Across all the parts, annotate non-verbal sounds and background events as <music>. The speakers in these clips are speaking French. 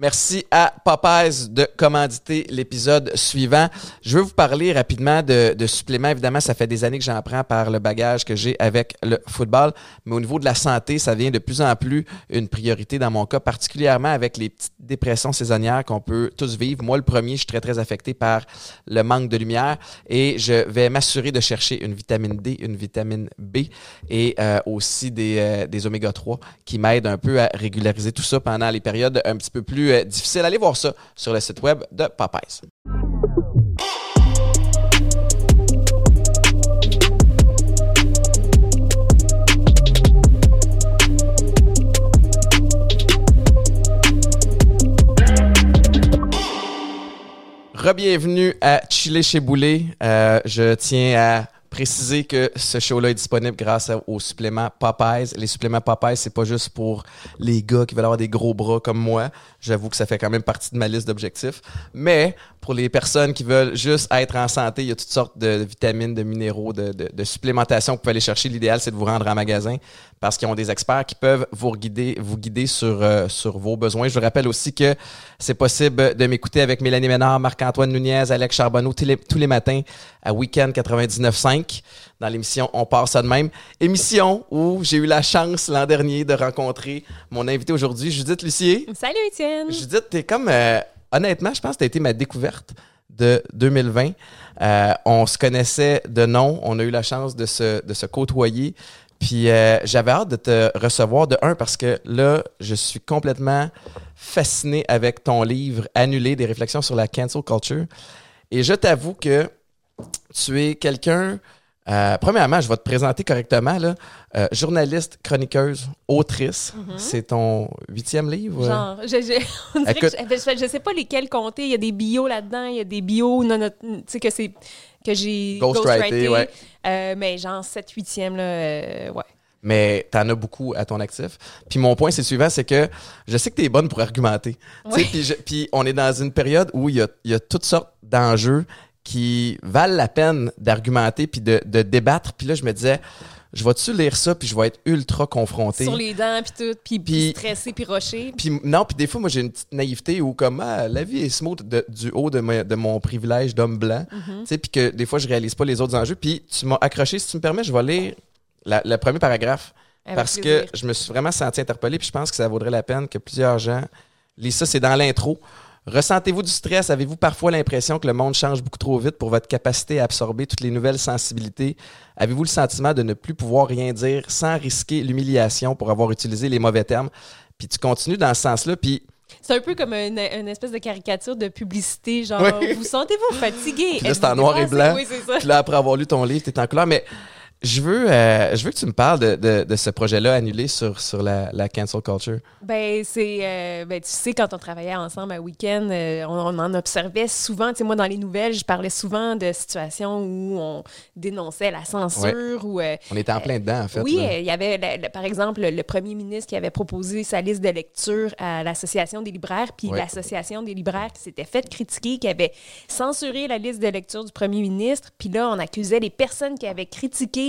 Merci à Popeyes de commanditer l'épisode suivant. Je veux vous parler rapidement de, de suppléments. Évidemment, ça fait des années que j'en prends par le bagage que j'ai avec le football. Mais au niveau de la santé, ça devient de plus en plus une priorité dans mon cas, particulièrement avec les petites dépressions saisonnières qu'on peut tous vivre. Moi, le premier, je suis très, très affecté par le manque de lumière et je vais m'assurer de chercher une vitamine D, une vitamine B et euh, aussi des, euh, des oméga 3 qui m'aident un peu à régulariser tout ça pendant les périodes un petit peu plus euh, difficiles. Allez voir ça sur le site web de Popeyes. Rebienvenue à Chile chez Boulet. Euh, je tiens à préciser que ce show-là est disponible grâce aux suppléments Popeyes. Les suppléments Popeyes, c'est pas juste pour les gars qui veulent avoir des gros bras comme moi. J'avoue que ça fait quand même partie de ma liste d'objectifs. Mais pour les personnes qui veulent juste être en santé, il y a toutes sortes de vitamines, de minéraux, de, de, de supplémentation que vous pouvez aller chercher. L'idéal, c'est de vous rendre en magasin parce qu'ils ont des experts qui peuvent vous guider, vous guider sur, euh, sur vos besoins. Je vous rappelle aussi que c'est possible de m'écouter avec Mélanie Ménard, Marc-Antoine Nunez, Alex Charbonneau tous les, tous les matins à Weekend 99.5 dans l'émission On part ça de même. Émission où j'ai eu la chance l'an dernier de rencontrer mon invité aujourd'hui, Judith Lucier. Salut Étienne! Judith, t'es comme... euh, honnêtement, je pense que t'as été ma découverte de 2020. Euh, on se connaissait de nom, on a eu la chance de se, de se côtoyer. Puis euh, j'avais hâte de te recevoir de un parce que là, je suis complètement fasciné avec ton livre Annulé des réflexions sur la cancel culture. Et je t'avoue que tu es quelqu'un. euh, premièrement, je vais te présenter correctement. Là, Euh, journaliste, chroniqueuse, autrice. C'est ton huitième livre? Genre, je, je, on dirait Écoute- que je, je- je sais pas lesquels compter. Il y a des bios là-dedans, il y a des bios, non, non, tu sais, que c'est que j'ai Ghostwrité, ouais. Euh, mais genre 7 8e, là, euh, ouais. mais tu en as beaucoup à ton actif. Puis mon point, c'est le suivant, c'est que je sais que tu es bonne pour argumenter. Oui. Puis je- puis on est dans une période où il y a, il y a toutes sortes d'enjeux qui valent la peine d'argumenter puis de, de débattre. Puis là, je me disais, je vais-tu lire ça puis je vais être ultra confronté? Sur les dents, puis tout, puis Puis- stressé, puis roché. Puis non, puis des fois, moi, j'ai une petite naïveté où comme ah, la vie est smooth de- du haut de, ma- de mon privilège d'homme blanc. Mm-hmm. Tu sais, puis que des fois, je réalise pas les autres enjeux. Puis tu m'as accroché, si tu me permets, je vais lire la- le premier paragraphe. Avec parce plaisir. que je me suis vraiment senti interpellé, puis je pense que ça vaudrait la peine que plusieurs gens lisent ça. C'est dans l'intro. Ressentez-vous du stress? Avez-vous parfois l'impression que le monde change beaucoup trop vite pour votre capacité à absorber toutes les nouvelles sensibilités? Avez-vous le sentiment de ne plus pouvoir rien dire sans risquer l'humiliation pour avoir utilisé les mauvais termes? Puis tu continues dans ce sens-là, puis C'est un peu comme une, une espèce de caricature de publicité, genre, Oui. vous sentez-vous fatigué? Puis là, c'est en noir et blanc. Oui, c'est ça. Puis là, après avoir lu ton livre, tu es en couleur. Mais je veux, euh, je veux que tu me parles de, de- de ce projet-là annulé sur, sur la, la cancel culture. Ben, c'est. euh, ben, tu sais, quand on travaillait ensemble à week-end, euh, on, on en observait souvent. Tu sais, moi, dans les nouvelles, je parlais souvent de situations où on dénonçait la censure ou. On était en plein dedans, en fait. oui, il y avait, par exemple, le premier ministre qui avait proposé sa liste de lecture à l'Association des libraires, puis Ouais. l'Association des libraires qui s'était fait critiquer, qui avait censuré la liste de lecture du premier ministre. Puis là, on accusait les personnes qui avaient critiqué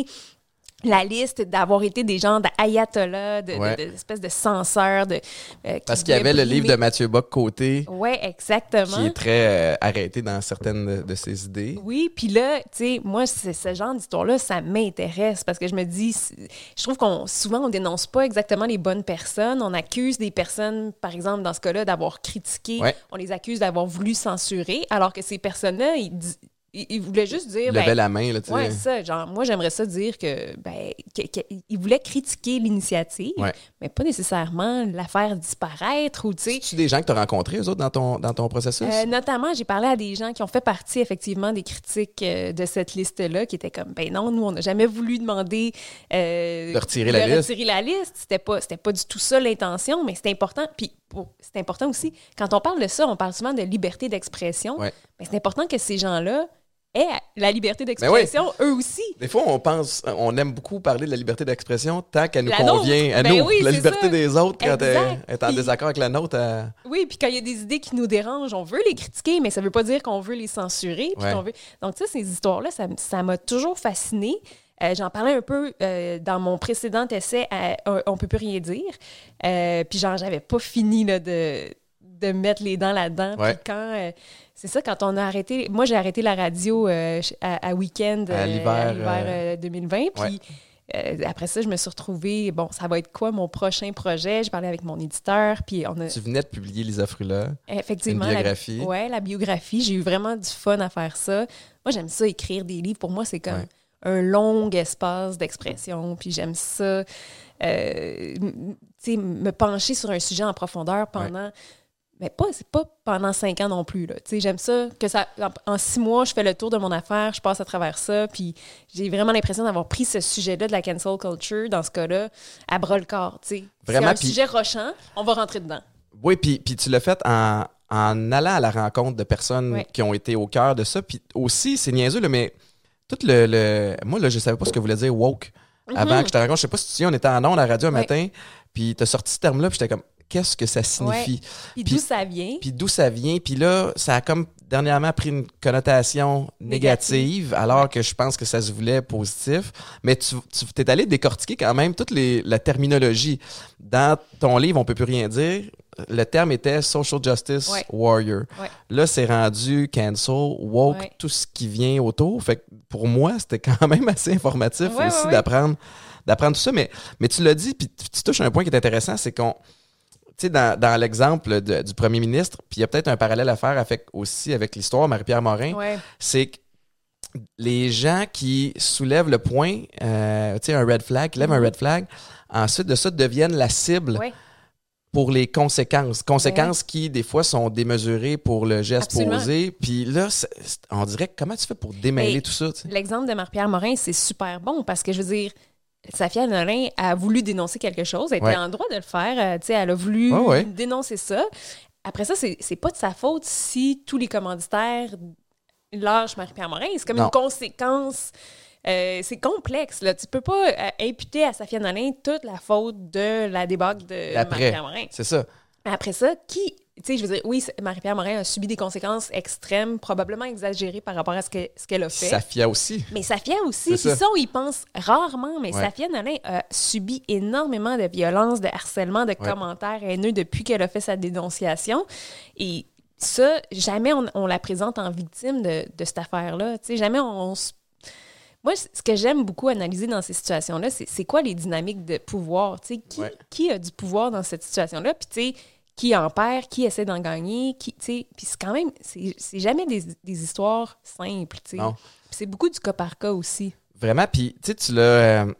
la liste d'avoir été des gens d'ayatollahs, de, de- Ouais. de- censeurs. De, euh, Parce qu'il y avait le livre de Mathieu Bock côté Oui, exactement. qui est très euh, arrêté dans certaines de, ses idées. Oui, puis là, tu sais, moi, ce genre d'histoire-là, ça m'intéresse parce que je me dis, je trouve qu'on souvent, on dénonce pas exactement les bonnes personnes. On accuse des personnes, par exemple, dans ce cas-là, d'avoir critiqué. Ouais. On les accuse d'avoir voulu censurer, alors que ces personnes-là, ils, di- ils voulaient juste dire. Lever ben, la main, là, tu sais. Ouais, ça. Genre, moi, j'aimerais ça dire que, ben, ils voulaient critiquer l'initiative, Ouais. mais pas nécessairement la faire disparaître ou, tu sais. Des gens que tu as rencontrés, eux autres, dans ton, dans ton processus? Euh, notamment, j'ai parlé à des gens qui ont fait partie effectivement des critiques euh, de cette liste-là, qui étaient comme, ben non, nous, on n'a jamais voulu demander euh, De retirer la liste. retirer la liste. C'était pas, c'était pas du tout ça l'intention, mais c'est important. Puis c'est important aussi, quand on parle de ça, on parle souvent de liberté d'expression. Ouais. Mais c'est important que ces gens-là aient la liberté Ben d'expression, eux aussi. Des fois, on pense, on aime beaucoup parler de la liberté d'expression tant qu'elle nous La nôtre. convient à Ben nous. oui, la liberté ça. des autres, quand elle est en désaccord avec la nôtre, elle- Oui, puis quand il y a des idées qui nous dérangent, on veut les critiquer, mais ça veut pas dire qu'on veut les censurer. Ouais. veut... Donc, tu sais, ces histoires-là, ça ça m'a toujours fascinée. Euh, J'en parlais un peu euh, dans mon précédent essai à On, On peut plus rien dire. Euh, puis genre, j'avais pas fini là, de de mettre les dents là-dedans. Ouais. Puis quand. C'est ça, quand on a arrêté. Moi, j'ai arrêté la radio euh, à, à week-end À euh, l'hiver, l'hiver, euh, 2020. Puis euh, après ça, je me suis retrouvée. Bon, ça va être quoi mon prochain projet? J'ai parlé avec mon éditeur. Puis on a. Tu venais de publier Lisa Frula. Effectivement. Une la- biographie. ouais, la biographie. J'ai eu vraiment du fun à faire ça. Moi, j'aime ça, écrire des livres. Pour moi, c'est comme Ouais. un long espace d'expression. Puis j'aime ça, euh, tu sais, me pencher sur un sujet en profondeur pendant. Mais pas, c'est pas pendant cinq ans non plus. Là. Tu sais, J'aime ça que ça. En, en six mois, je fais le tour de mon affaire, je passe à travers ça. Puis j'ai vraiment l'impression d'avoir pris ce sujet-là de la cancel culture, dans ce cas-là, à bras le corps. tu sais. Vraiment, C'est un sujet rochant, on va rentrer dedans. Oui, puis, puis tu l'as fait en, en allant à la rencontre de personnes Ouais. qui ont été au cœur de ça. Puis aussi, c'est niaiseux, là, mais tout le, le- Moi, là, je savais pas ce que voulait dire woke. Avant que je te raconte, je sais pas si tu sais, on était en ondes à la radio un Mhm. Ouais. matin, puis t'as sorti ce terme-là, puis j'étais comme, qu'est-ce que ça signifie? Puis d'où ça vient? Puis d'où ça vient? Puis là, ça a comme dernièrement pris une connotation négative, alors que je pense que ça se voulait positif. Mais tu, tu t'es allé décortiquer quand même toute les, la terminologie. Dans ton livre, on peut plus rien dire. Le terme était Social Justice Ouais. Warrior. Ouais. Là, c'est rendu cancel, woke, Ouais. tout ce qui vient autour. Fait que pour moi, c'était quand même assez informatif aussi d'apprendre d'apprendre tout ça. Mais, mais tu l'as dit, puis tu tu touches un point qui est intéressant, c'est qu'on tu sais, dans, dans l'exemple du premier ministre, puis il y a peut-être un parallèle à faire avec, aussi avec l'histoire Marie-Pierre Morin, Ouais. c'est que les gens qui soulèvent le point, euh, tu sais, un red flag, qui lèvent un Mhm. red flag, ensuite de ça deviennent la cible Ouais. pour les conséquences. Conséquences qui, des fois, sont démesurées pour le geste Absolument. posé. Puis là, on dirait, comment tu fais pour démêler Mais- tout ça? L'exemple de Marie-Pierre Morin, c'est super bon parce que je veux dire, Safia Nolin a voulu dénoncer quelque chose, elle était en droit de le faire, euh, elle a voulu ouais. dénoncer ça. Après ça, c'est pas de sa faute si tous les commanditaires lâchent Marie-Pierre Morin. C'est comme Non. une conséquence. euh, c'est complexe. Là. Tu peux pas euh, imputer à Safia Nolin toute la faute de la débâcle de. Marie-Pierre Morin. C'est ça. Après ça, qui. Tu sais, je veux dire, oui, Marie-Pierre Morin a subi des conséquences extrêmes, probablement exagérées par rapport à ce que- ce qu'elle a fait. Safia aussi. Mais Safia aussi, puis ça. on y pense rarement, mais Ouais. Safia Nolin a subi énormément de violences, de harcèlement, de Ouais. commentaires haineux depuis qu'elle a fait sa dénonciation. Et ça, jamais on, on la présente en victime de, de cette affaire-là. Tu sais, jamais on, on se- Moi, ce que j'aime beaucoup analyser dans ces situations-là, c'est c'est quoi les dynamiques de pouvoir? Tu sais, qui, Ouais. qui a du pouvoir dans cette situation-là? Puis, tu sais, qui en perd, qui essaie d'en gagner, qui, tu sais, puis c'est quand même, c'est jamais des, des histoires simples, tu sais. C'est beaucoup du cas par cas aussi. Vraiment, puis tu sais, tu l'as. euh,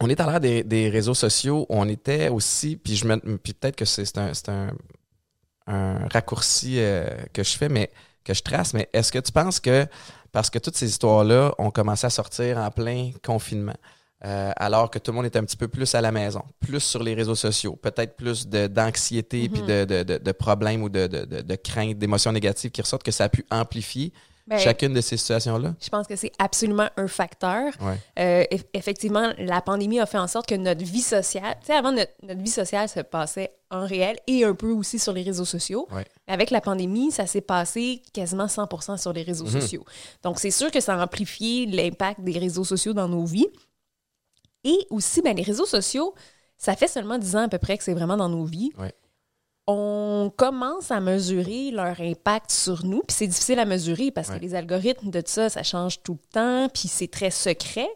on est à l'ère des, des réseaux sociaux. On était aussi, puis je puis peut-être que c'est un, c'est un, un raccourci euh, que je fais, mais que je trace. Mais est-ce que tu penses que parce que toutes ces histoires-là ont commencé à sortir en plein confinement, euh, alors que tout le monde est un petit peu plus à la maison, plus sur les réseaux sociaux, peut-être plus d'anxiété puis de, de, de- de problèmes ou de, de, craintes, d'émotions négatives qui ressortent, que ça a pu amplifier Ben, chacune de ces situations-là? Je pense que c'est absolument un facteur. Ouais. Euh, eff- effectivement, la pandémie a fait en sorte que notre vie sociale, tu sais, avant, notre, notre vie sociale se passait en réel et un peu aussi sur les réseaux sociaux. Ouais. Avec la pandémie, ça s'est passé quasiment 100% sur les réseaux Mhm. sociaux. Donc, c'est sûr que ça a amplifié l'impact des réseaux sociaux dans nos vies. Et aussi, ben, les réseaux sociaux, ça fait seulement 10 ans à peu près que c'est vraiment dans nos vies. Ouais. On commence à mesurer leur impact sur nous, puis c'est difficile à mesurer parce Ouais. que les algorithmes de ça, ça change tout le temps, puis c'est très secret.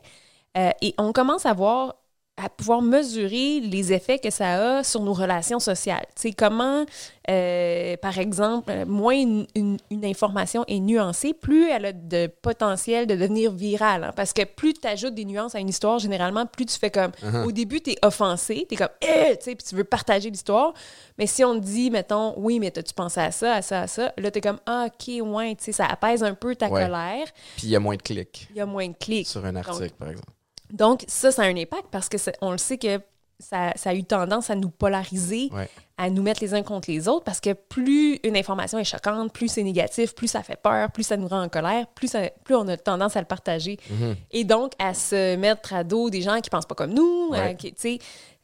Euh, et on commence à voir à pouvoir mesurer les effets que ça a sur nos relations sociales. Tu sais, comment, euh, par exemple, euh, moins une, une- une information est nuancée, plus elle a de potentiel de devenir virale. hein. parce que plus tu ajoutes des nuances à une histoire, généralement, plus tu fais comme... Uh-huh. Au début, tu es offensé, tu es comme... Eh! Tu sais, puis tu veux partager l'histoire. Mais si on te dit, mettons, oui, mais t'as-tu pensé à ça, à ça, à ça, là, tu es comme, ah, OK, ouais, tu sais, ça apaise un peu ta Ouais. colère. Puis il y a moins de clics Il y a moins de clics. sur un article, Donc, par exemple. Donc, ça, ça a un impact parce que on le sait que ça, ça a eu tendance à nous polariser, Ouais. à nous mettre les uns contre les autres parce que plus une information est choquante, plus c'est négatif, plus ça fait peur, plus ça nous rend en colère, plus, ça- plus on a tendance à le partager. Mhm. Et donc, à se mettre à dos des gens qui pensent pas comme nous, Ouais. à- qui- tu sais,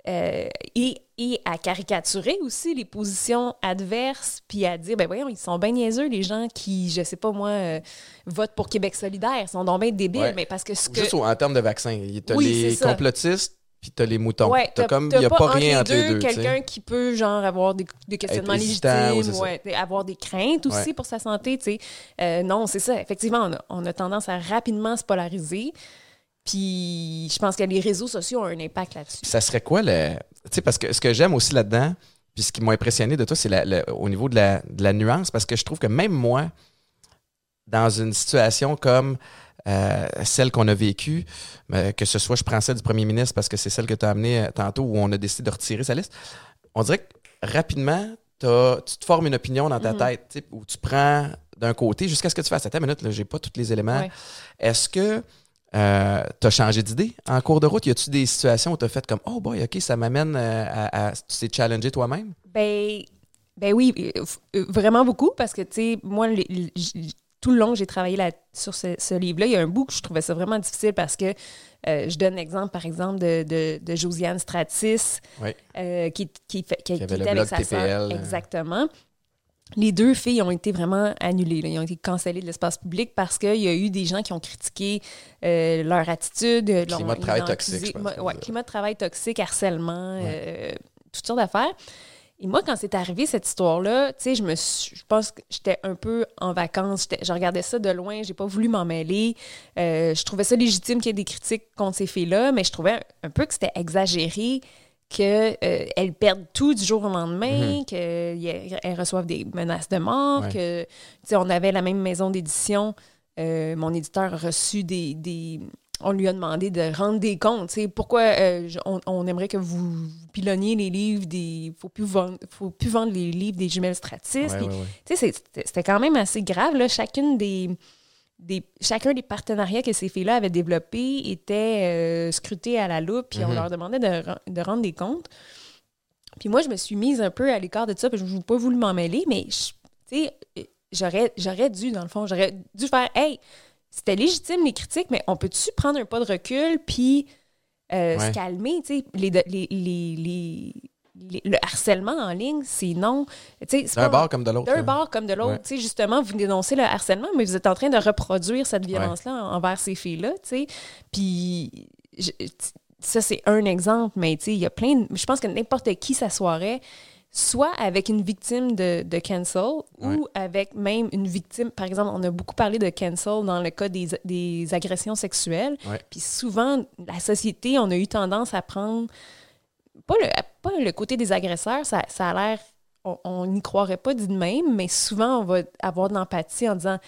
euh, et, et à caricaturer aussi les positions adverses, puis à dire, ben voyons, ils sont bien niaiseux, les gens qui, je sais pas moi, euh, votent pour Québec solidaire, ils sont donc bien débiles, Ouais. mais parce que ce que... Juste en termes de vaccins. Oui, les complotistes puis t'as les moutons. Ouais, t'as t'as- comme, t'as il y a pas, rien entre les deux. sais. Quelqu'un qui peut, genre, avoir des, des questionnements légitimes, ouais, avoir des craintes aussi Ouais. pour sa santé, tu sais. Euh, non, c'est ça. Effectivement, on a, on a tendance à rapidement se polariser. Puis, je pense que les réseaux sociaux ont un impact là-dessus. Ça serait quoi le. Tu sais, parce que ce que j'aime aussi là-dedans, puis ce qui m'a impressionné de toi, c'est la- au niveau de la, de la nuance, parce que je trouve que même moi, dans une situation comme euh, celle qu'on a vécue, euh, que ce soit, je prends celle du premier ministre parce que c'est celle que tu as amenée euh, tantôt où on a décidé de retirer sa liste, on dirait que rapidement, t'as- tu te formes une opinion dans ta Mhm. tête, où tu prends d'un côté jusqu'à ce que tu fasses. Attends une minute, là, j'ai pas tous les éléments. Ouais. Est-ce que tu as changé d'idée en cours de route? Y a-tu des situations où tu as fait comme Oh boy, OK, ça m'amène euh, à, à- Tu t'es challengé toi-même? Ben, ben oui, euh, euh, vraiment beaucoup, parce que, tu sais, moi, tout le long j'ai travaillé là, sur ce, ce livre-là, il y a un bout que je trouvais ça vraiment difficile parce que euh, je donne l'exemple, par exemple, de, de, de Josiane Stratis, Oui. euh, qui, qui, fait- qui- qui avait le était avec blog sa. TPL. Exactement. Les deux filles ont été vraiment annulées. là. Ils ont été cancellées de l'espace public parce qu'il y a eu des gens qui ont critiqué euh, leur attitude. Climat l'ont- de travail toxique, je pense ouais, climat de travail toxique, harcèlement, Ouais. euh, toutes sortes d'affaires. Et moi, quand c'est arrivé cette histoire-là, tu sais, je me suis- je pense que j'étais un peu en vacances. Je regardais ça de loin. J'ai pas voulu m'en mêler. Euh, je trouvais ça légitime qu'il y ait des critiques contre ces filles-là, mais je trouvais un, un peu que c'était exagéré qu'elles perdent tout du jour au lendemain, qu'elles reçoivent des menaces de mort, Ouais. que, on avait la même maison d'édition. Euh, mon éditeur a reçu des, des- On lui a demandé de rendre des comptes. Pourquoi euh, on, on aimerait que vous pilonniez les livres des. Faut plus vendre, faut plus vendre les livres des jumelles Stratis. Ouais, ouais, c'était quand même assez grave. Là. Chacune des, des, chacun des partenariats que ces filles-là avaient développés était euh, scruté à la loupe, puis on Mhm. leur demandait de, de rendre des comptes. Puis moi, je me suis mise un peu à l'écart de ça, que je n'ai pas voulu m'en mêler, mais je- tu sais, euh, j'aurais, j'aurais dû, dans le fond, j'aurais dû faire Hey, c'était légitime les critiques, mais on peut-tu prendre un pas de recul puis euh, Ouais. se calmer, tu sais, les, les, les- les- le harcèlement en ligne, c'est non. D'un bord comme de l'autre. d'un là. bord comme de l'autre. Ouais. Justement, vous dénoncez le harcèlement, mais vous êtes en train de reproduire cette violence-là en- envers ces filles-là. Puis, je- ça, c'est un exemple, mais il y a plein de... Je pense que n'importe qui s'assoirait, soit avec une victime de, de cancel ou avec même une victime... Par exemple, on a beaucoup parlé de cancel dans le cas des, des agressions sexuelles. Puis souvent, la société, on a eu tendance à prendre pas le, pas le côté des agresseurs, ça, ça a l'air, on- n'y croirait pas de même, mais souvent on va avoir de l'empathie en disant,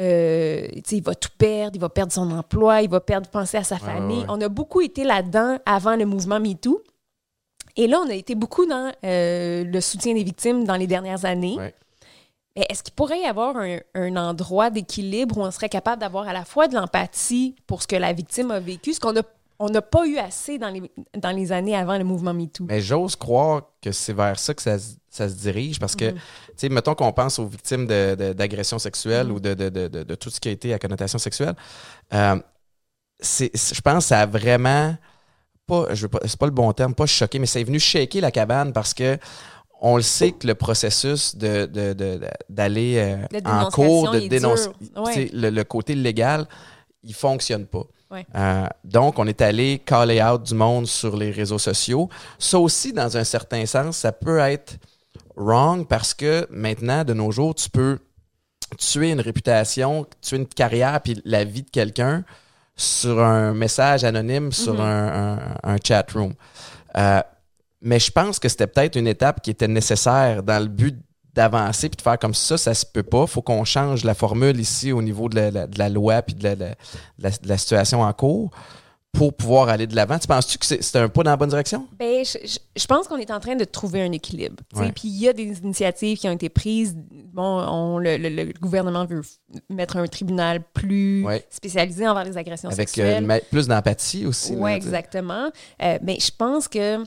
euh, il va tout perdre, il va perdre son emploi, il va perdre penser à sa famille. ouais, ouais. On a beaucoup été là-dedans avant le mouvement MeToo. Et là, on a été beaucoup dans euh, le soutien des victimes dans les dernières années. Ouais. Mais est-ce qu'il pourrait y avoir un, un endroit d'équilibre où on serait capable d'avoir à la fois de l'empathie pour ce que la victime a vécu, ce qu'on a on n'a pas eu assez dans les, dans les années avant le mouvement MeToo. Mais j'ose croire que c'est vers ça que ça, se- ça se dirige parce que, Mhm. tu sais, mettons qu'on pense aux victimes de- de- d'agressions sexuelles Mhm. ou de, de, de, de- de tout ce qui a été à connotation sexuelle. euh, je pense que ça a vraiment pas, je veux pas, c'est pas le bon terme, pas choqué, mais c'est venu shaker la cabane parce que on le sait que le processus de, d'aller euh, en cours, de dénoncer. Ouais. le côté légal, il fonctionne pas. Ouais. Euh, donc, on est allé caller out du monde sur les réseaux sociaux. Ça aussi, dans un certain sens, ça peut être wrong parce que maintenant, de nos jours, tu peux tuer une réputation, tuer une carrière puis la vie de quelqu'un sur un message anonyme sur Mhm. un, un- un chat room. Euh, mais je pense que c'était peut-être une étape qui était nécessaire dans le but d'avancer puis de faire comme ça, ça se peut pas. faut qu'on change la formule ici au niveau de la, la- de la loi puis de la, de situation en cours pour pouvoir aller de l'avant. Tu penses-tu que c'est un pas dans la bonne direction? Ben, je, pense qu'on est en train de trouver un équilibre. Puis il y a des initiatives qui ont été prises. Bon, on- le, le- le gouvernement veut mettre un tribunal plus Ouais. spécialisé envers les agressions Avec euh, sexuelles. ma- plus d'empathie aussi. Oui, exactement. Euh, mais je pense que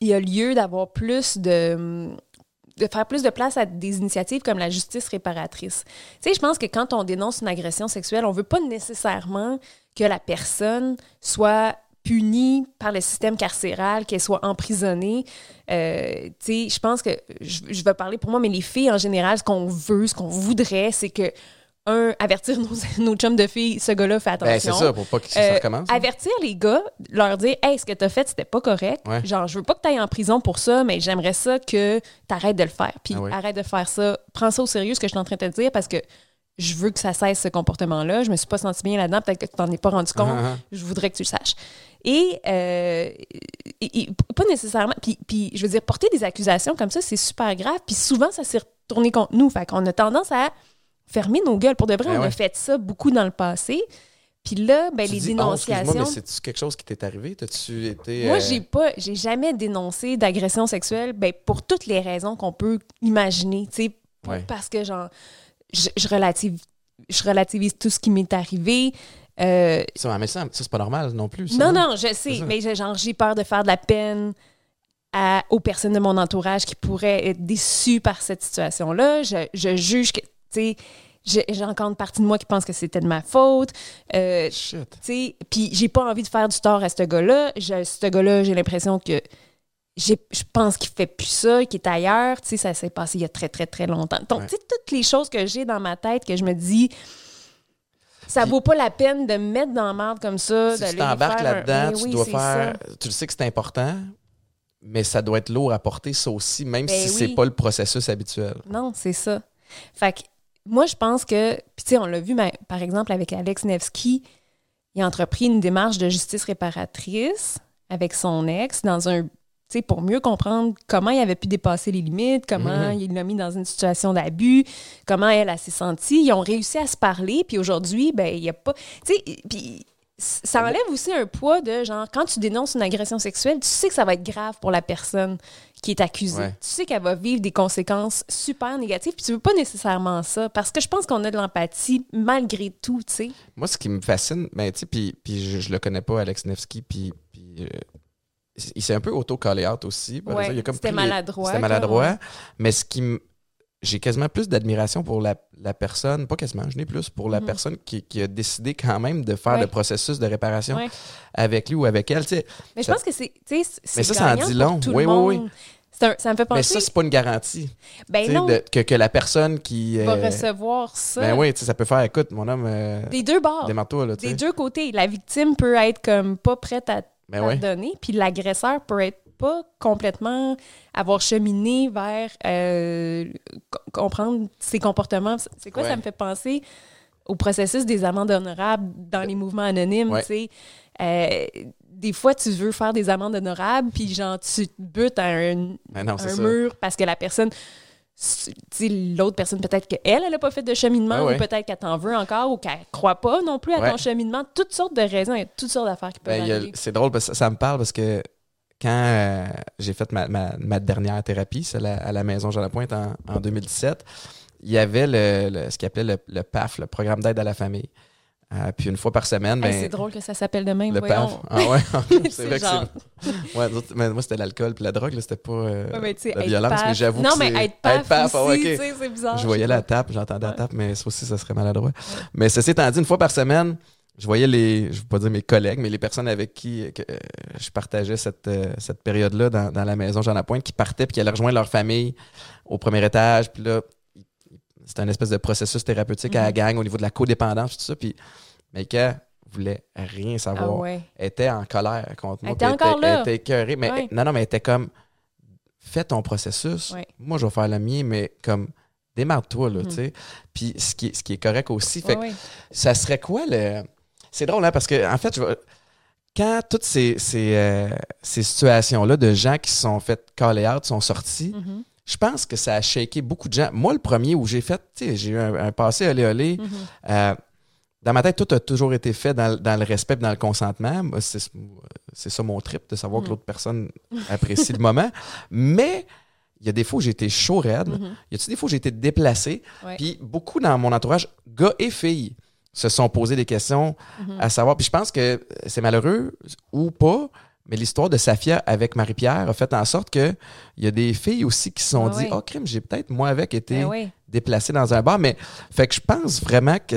il y a lieu d'avoir plus de de faire plus de place à des initiatives comme la justice réparatrice. Tu sais, je pense que quand on dénonce une agression sexuelle, on veut pas nécessairement que la personne soit punie par le système carcéral, qu'elle soit emprisonnée. Euh, tu sais, je pense que, je, je vais parler pour moi, mais les filles en général, ce qu'on veut, ce qu'on voudrait, c'est que un, avertir nos, <laughs> nos chums de filles, ce gars-là, fait attention. Ben, c'est ça, pour pas que ça Euh, recommence. avertir les gars, leur dire Hey, ce que t'as fait, c'était pas correct. Ouais. Genre, je veux pas que t'ailles en prison pour ça, mais j'aimerais ça que t'arrêtes de le faire. Puis Ah arrête de faire ça. Prends ça au sérieux, ce que je suis en train de te dire, parce que je veux que ça cesse ce comportement-là. Je me suis pas senti bien là-dedans. Peut-être que tu t'en es pas rendu compte. Ah, ah. Je voudrais que tu le saches. Et, euh, et- et pas nécessairement. Puis, puis, je veux dire, porter des accusations comme ça, c'est super grave. Puis souvent, ça s'est retourné contre nous. Fait qu'on a tendance à fermer nos gueules. Pour de vrai, Ben on a fait ça beaucoup dans le passé. Puis là, ben, Tu les dis, oh, dénonciations. mais c'est-tu quelque chose qui t'est arrivé? T'as-tu été. Moi, euh, j'ai pas, j'ai jamais dénoncé d'agression sexuelle, ben, pour toutes les raisons qu'on peut imaginer, tu sais, Ouais. parce que genre, je, je relative, je relativise tout ce qui m'est arrivé. Euh, Ça, mais ça, ça, c'est pas normal non plus. ça, non, non, je C'est sais, mais j'ai- genre, j'ai peur de faire de la peine à- aux personnes de mon entourage qui pourraient être déçues par cette situation-là. Je, je juge que, tu sais, j'ai encore une partie de moi qui pense que c'était de ma faute. Euh, Shit. tu sais, puis j'ai pas envie de faire du tort à ce gars-là. Ce gars-là, j'ai l'impression que je pense qu'il fait plus ça, qu'il est ailleurs. Tu sais, ça s'est passé il y a très, très, très longtemps. Donc, Ouais. tu sais, toutes les choses que j'ai dans ma tête que je me dis, ça Puis- vaut pas la peine de me mettre dans la merde comme ça. Si tu t'embarques là-dedans, Mais tu oui, dois faire. ça. Tu le sais que c'est important, mais ça doit être lourd à porter, ça aussi, même Ben si oui. c'est pas le processus habituel. Non, c'est ça. Fait que moi, je pense que, puis tu sais, on l'a vu, mais, par exemple, avec Alex Nevsky, il a entrepris une démarche de justice réparatrice avec son ex dans un, tu sais, pour mieux comprendre comment il avait pu dépasser les limites, comment il l'a mis dans une situation d'abus, comment elle, elle s'est sentie. Ils ont réussi à se parler, puis aujourd'hui, ben, il n'y a pas, tu sais, puis ça enlève aussi un poids de genre, quand tu dénonces une agression sexuelle, tu sais que ça va être grave pour la personne qui est accusée. Ouais. Tu sais qu'elle va vivre des conséquences super négatives, puis tu veux pas nécessairement ça, parce que je pense qu'on a de l'empathie malgré tout, tu sais. Moi, ce qui me fascine, ben, tu sais, puis, puis je, je le connais pas, Alex Nevsky, puis, puis euh, il s'est un peu auto-callé out aussi. par Ouais. Il a comme c'était maladroit, C'était maladroit. Mais ce qui me. J'ai quasiment plus d'admiration pour la, la personne, pas quasiment, je n'ai plus, pour la Mhm. personne qui, qui a décidé quand même de faire Ouais. le processus de réparation Ouais. avec lui ou avec elle. tu sais. Mais je pense que c'est, Mais ça, ça en dit long. Oui, oui, oui. Un- ça me fait penser, Mais ça, c'est pas une garantie. ben non, de- que, que la personne qui. va euh, recevoir ça. Ben oui, ça peut faire, écoute, mon homme, euh, Des deux bords. démarre-toi, là, Des deux côtés. La victime peut être comme pas prête à Ben ouais. pardonner, puis l'agresseur peut être pas complètement avoir cheminé vers euh, co- comprendre ses comportements. C'est quoi Ouais. ça me fait penser au processus des amendes honorables dans les mouvements anonymes, Ouais. tu sais? Euh, des fois, tu veux faire des amendes honorables, puis genre, tu te butes à un, Ben non, un mur parce que la personne, l'autre personne, peut-être qu'elle, elle n'a pas fait de cheminement, ouais. ou peut-être qu'elle t'en veut encore, ou qu'elle croit pas non plus à Ouais. ton cheminement. Toutes sortes de raisons, il y a toutes sortes d'affaires qui peuvent Ben, c'est drôle parce que ça me parle parce que quand euh, j'ai fait ma, ma- ma dernière thérapie, celle à, à la maison Jean Lapointe en, en 2017, il y avait le, le- ce qu'ils appelait le, le PAF, le programme d'aide à la famille. Euh, puis une fois par semaine, Hey, ben, c'est drôle que ça s'appelle de même. le voyons. PAF. Ah ouais, <laughs> <laughs> c'est vrai que genre- c'est. <laughs> Ouais, mais moi, c'était l'alcool puis la drogue, là, c'était pas euh, Ouais, mais la violence, paf- mais j'avoue Non, que mais c'est- être paf, être paf, ah aussi, c'est bizarre. Je voyais la tape, j'entendais la tape, mais ça aussi, ça serait maladroit. Mais ceci étant dit, une fois par semaine, je voyais les, je ne veux pas dire mes collègues, mais les personnes avec qui que, euh, je partageais cette, euh, cette période-là dans, dans la maison Jean Lapointe, qui partaient puis qui allaient rejoindre leur famille au premier étage. Puis là, c'était un espèce de processus thérapeutique à la Mhm. gang au niveau de la codépendance, tout ça. Puis Maïka voulait rien Ah savoir. ouais. Elle était en colère contre moi. Elle était encore là. Elle était écœurée. Mais Ouais. non, non, mais elle était comme fais ton processus. Ouais. Moi, je vais faire le mien, mais comme démarre-toi, là, Mhm. tu sais. Puis ce qui, est- ce qui est correct aussi. Fait que ça serait quoi le. C'est drôle, hein, parce que, en fait, je vais- quand toutes ces, ces, euh, ces situations-là de gens qui se sont fait call out sont sortis, Mhm. Je pense que ça a shaké beaucoup de gens. Moi, le premier où j'ai fait, tu sais, j'ai eu un, un passé olé olé. Mhm. Euh, dans ma tête, tout a toujours été fait dans, le- dans le respect et dans le consentement. Moi, C'est c'est ça mon trip, de savoir que Mhm. l'autre personne apprécie le moment. Mais il y a des fois où j'ai été chaud raide. Mhm. Il y a des fois où j'ai été déplacé? Ouais. Puis beaucoup dans mon entourage, gars et filles, se sont posés des questions Mhm. à savoir. Puis je pense que c'est malheureux ou pas, mais l'histoire de Safia avec Marie-Pierre a fait en sorte que il y a des filles aussi qui se sont Ouais, dit. Oh, crime, j'ai peut-être, moi, avec, été Ben ouais. déplacé dans un bar. Mais fait que je pense vraiment que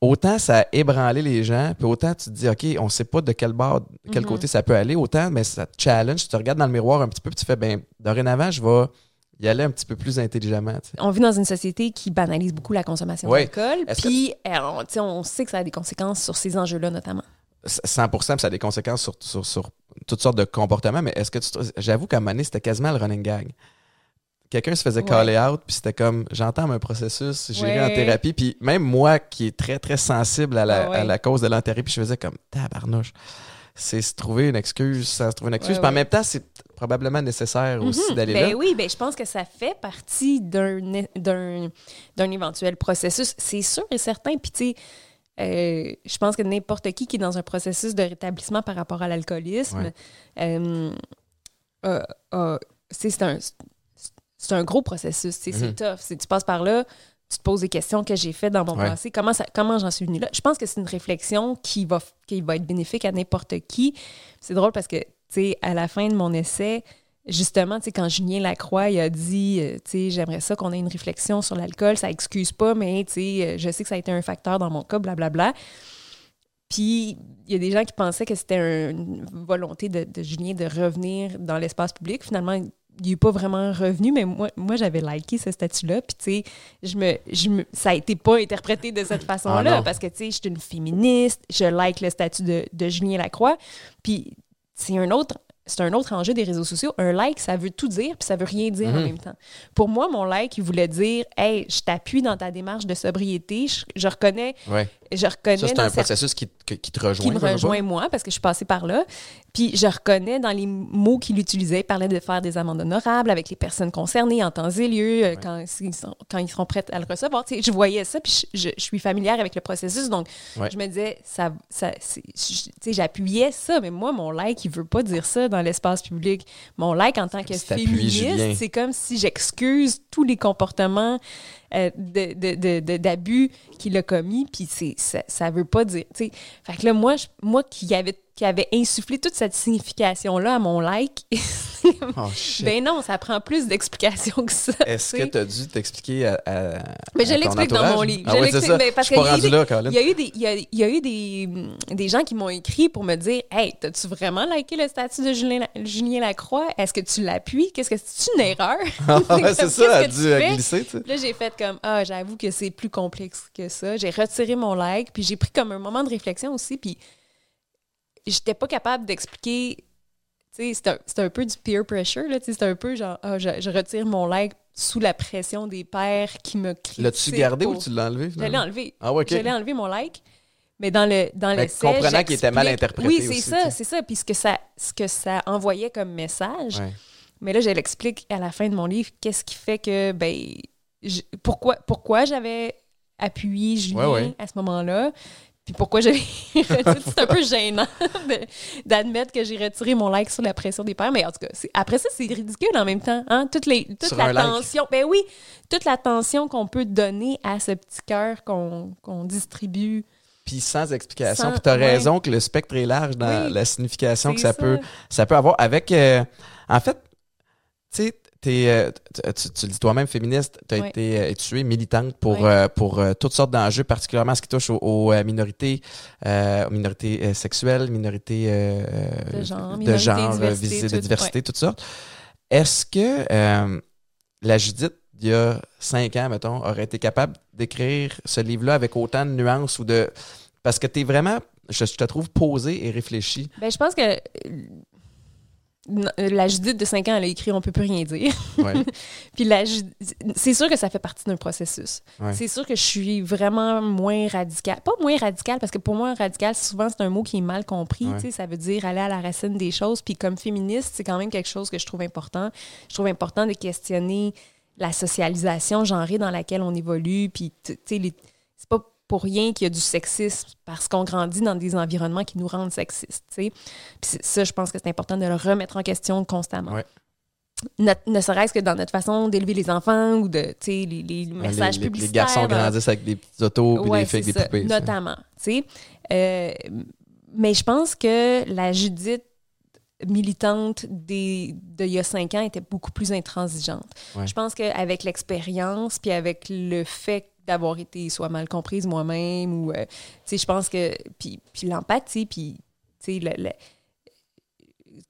autant ça a ébranlé les gens, puis autant tu te dis, OK, on sait pas de quel bar, de quel Mhm. côté ça peut aller, autant, mais ça te challenge, tu te regardes dans le miroir un petit peu, puis tu fais, ben, dorénavant, je vais, y aller un petit peu plus intelligemment. on vit dans une société qui banalise beaucoup la consommation Ouais. d'alcool. Que Puis, on, sais, on sait que ça a des conséquences sur ces enjeux-là, notamment. 100 puis ça a des conséquences sur, sur, sur toutes sortes de comportements, mais est-ce que tu trouves- J'avoue qu'à un moment donné, c'était quasiment le running gag. Quelqu'un se faisait Ouais. caller out, puis c'était comme, j'entends un processus, j'irai en Ouais. thérapie, puis même moi qui est très, très sensible à la, Ah ouais. à la cause de l'enthérapie, je faisais comme, tabarnouche. C'est se trouver une excuse sans se trouver une excuse. Puis en même temps, c'est probablement nécessaire aussi Mhm. d'aller ben là. oui, ben je pense que ça fait partie d'un d'un d'un éventuel processus. C'est sûr et certain. Puis tu sais, euh, je pense que n'importe qui qui est dans un processus de rétablissement par rapport à l'alcoolisme, Ouais. euh, c'est c'est un c'est un gros processus. tu sais, Mhm. C'est tough. C'est- Tu passes par là. Tu te poses des questions que j'ai faites dans mon Ouais. passé. Comment, ça- comment j'en suis venue là? Je pense que c'est une réflexion qui va, qui va être bénéfique à n'importe qui. C'est drôle parce que, tu sais, à la fin de mon essai, justement, tu sais, quand Julien Lacroix il a dit, euh, tu sais, j'aimerais ça qu'on ait une réflexion sur l'alcool, ça excuse pas, mais, tu sais, euh, je sais que ça a été un facteur dans mon cas, blablabla. Puis, il y a des gens qui pensaient que c'était un- une volonté de, de Julien de revenir dans l'espace public. Finalement, il n'est pas vraiment revenu, mais moi, moi j'avais liké ce statut-là. Puis, tu sais, je me, je me, ça a été pas interprété de cette Ah façon-là, parce que, tu sais, je suis une féministe, je like le statut de, de Julien Lacroix. Puis, c'est un autre. C'est un autre enjeu des réseaux sociaux. Un like, ça veut tout dire, puis ça veut rien dire en Mhm. même temps. Pour moi, mon like, il voulait dire Hey, je t'appuie dans ta démarche de sobriété. Je, je reconnais, Ouais. je reconnais Ça, c'est dans un processus qui, qui te rejoint. qui me rejoint moi parce que je suis passée par là. Puis je reconnais dans les mots qu'il utilisait, il parlait de faire des amendes honorables avec les personnes concernées en temps et lieu, euh, quand, ils sont, quand ils seront prêts à le recevoir. Tu sais, je voyais ça, puis je, je- je suis familière avec le processus. Donc, Ouais. je me disais, ça, ça, j'appuyais ça, mais moi, mon like, il veut pas dire ça dans l'espace public. Mon like en tant que féministe, c'est comme si j'excuse tous les comportements euh, de- de- d'abus qu'il a commis, puis ça, ça veut pas dire. Fait que là, moi, je- moi qui avait qui avait insufflé toute cette signification-là à mon like, <laughs> Oh, shit. ben non, ça prend plus d'explications que ça. Est-ce que tu as dû t'expliquer à, à- Mais je à ton l'explique dans mon livre. Ah Je l'explique, mais parce Je qu'il y a eu des- y a eu des, il y a, il y a eu des, des gens qui m'ont écrit pour me dire Hey, t'as-tu vraiment liké le statut de Julien, Julien Lacroix? Est-ce que tu l'appuies? Qu'est-ce que c'est une erreur? <laughs> Ah ouais, c'est ça, a dû glisser, tu sais. Puis Là, j'ai fait comme Ah, j'avoue que c'est plus complexe que ça. J'ai retiré mon like, puis j'ai pris comme un moment de réflexion aussi, puis j'étais pas capable d'expliquer. C'est un, un peu du peer pressure, c'est un peu genre Ah, je, je retire mon like sous la pression des pères qui me crient. L'as-tu gardé ou tu l'as enlevé? Je l'ai enlevé. Ah ouais, ok. Je l'ai enlevé mon like. Mais dans le dans Mais l'essai, comprenant qu'il était mal interprété Oui, c'est ça, c'est ça. Puis ce que ça, ce que ça envoyait comme message. Ouais. Mais là, je l'explique à la fin de mon livre, qu'est-ce qui fait que, ben, je- pourquoi, pourquoi j'avais appuyé Julien Ouais, ouais. à ce moment-là, puis pourquoi j'avais retiré. <laughs> C'est un peu gênant <laughs> d'admettre que j'ai retiré mon like sur la pression des pères, mais en tout cas, après ça, c'est ridicule en même temps. Hein? Toute, les, toute Sur like. ben oui, toute l'attention qu'on peut donner à ce petit cœur qu'on distribue. Puis sans explication. Sans- Puis t'as ouais. raison que le spectre est large dans Oui, la signification que ça. peut ça peut avoir avec euh, en fait tu sais t'es, euh, tu, le dis toi-même féministe tu as été euh, tu es militante pour euh, pour euh, toutes sortes d'enjeux particulièrement ce qui touche aux, aux, euh, minorités euh, aux minorités euh, sexuelles minorités euh, De genre, de genre euh, diversité, de diversité toutes sortes est-ce que euh, la Judith il y a cinq ans, mettons, aurait été capable d'écrire ce livre-là avec autant de nuances ou de. Parce que tu es vraiment, je, je te trouve posé et réfléchi. Ben, je pense que euh, la Judith de 5 ans, elle a écrit On peut plus rien dire. Ouais. <laughs> Puis la c'est sûr que ça fait partie d'un processus. Ouais. C'est sûr que je suis vraiment moins radicale. Pas moins radicale, parce que pour moi, radical, souvent, c'est un mot qui est mal compris. Ouais. Ça veut dire aller à la racine des choses. Puis comme féministe, c'est quand même quelque chose que je trouve important. Je trouve important de questionner la socialisation genrée dans laquelle on évolue. Puis, tu sais, les- c'est pas pour rien qu'il y a du sexisme parce qu'on grandit dans des environnements qui nous rendent sexistes. Puis ça, je pense que c'est important de le remettre en question constamment. Ouais. Notre- ne serait-ce que dans notre façon d'élever les enfants ou de, tu sais, les, les Les, messages les- les publicitaires. garçons euh, grandissent avec des petites autos puis Ouais, les filles avec des ça, poupées. Notamment, tu sais. Euh, mais je pense que la Judith militante des, de il y a cinq ans était beaucoup plus intransigeante. Ouais. Je pense qu'avec l'expérience, puis avec le fait d'avoir été soit mal comprise moi-même, ou, euh, tu sais, je pense que, puis, puis l'empathie, puis, tu sais, le- le-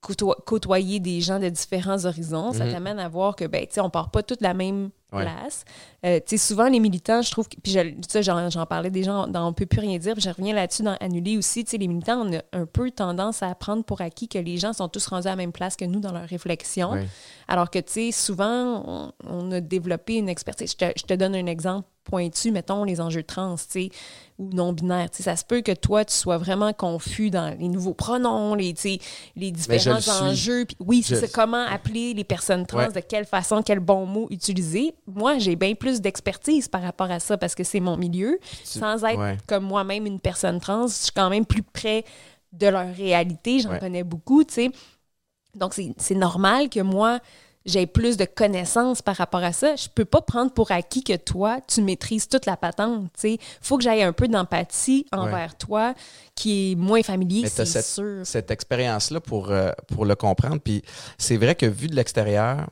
côto- côtoyer des gens de différents horizons, ça Mhm. t'amène à voir que, ben, tu sais, on part pas toute la même Ouais. place. Euh, tu sais, souvent, les militants, je trouve, que- puis ça, j'en, parlais déjà dans On peut plus rien dire, puis je reviens là-dessus dans Annuler aussi, tu sais, les militants, on a un peu tendance à prendre pour acquis que les gens sont tous rendus à la même place que nous dans leur réflexion. Ouais. Alors que, tu sais, souvent, on, on a développé une expertise. Je te, je te donne un exemple pointu, mettons les enjeux trans, tu sais, ou non-binaires. Tu sais, ça se peut que toi, tu sois vraiment confus dans les nouveaux pronoms, les, tu sais, les le différents enjeux. Puis oui, c'est comment appeler les personnes trans, Ouais. de quelle façon, quel bon mot utiliser. Moi, j'ai bien plus d'expertise par rapport à ça parce que c'est mon milieu. Tu- Sans être ouais. comme moi-même une personne trans, je suis quand même plus près de leur réalité. J'en Ouais. connais beaucoup, tu sais. Donc, c'est normal que moi, j'ai plus de connaissances par rapport à ça. Je peux pas prendre pour acquis que toi, tu maîtrises toute la patente, sais. faut que j'aille un peu d'empathie envers toi, qui est moins familier, c'est cette- sûr. cette expérience-là pour, euh, pour le comprendre. Puis c'est vrai que vu de l'extérieur,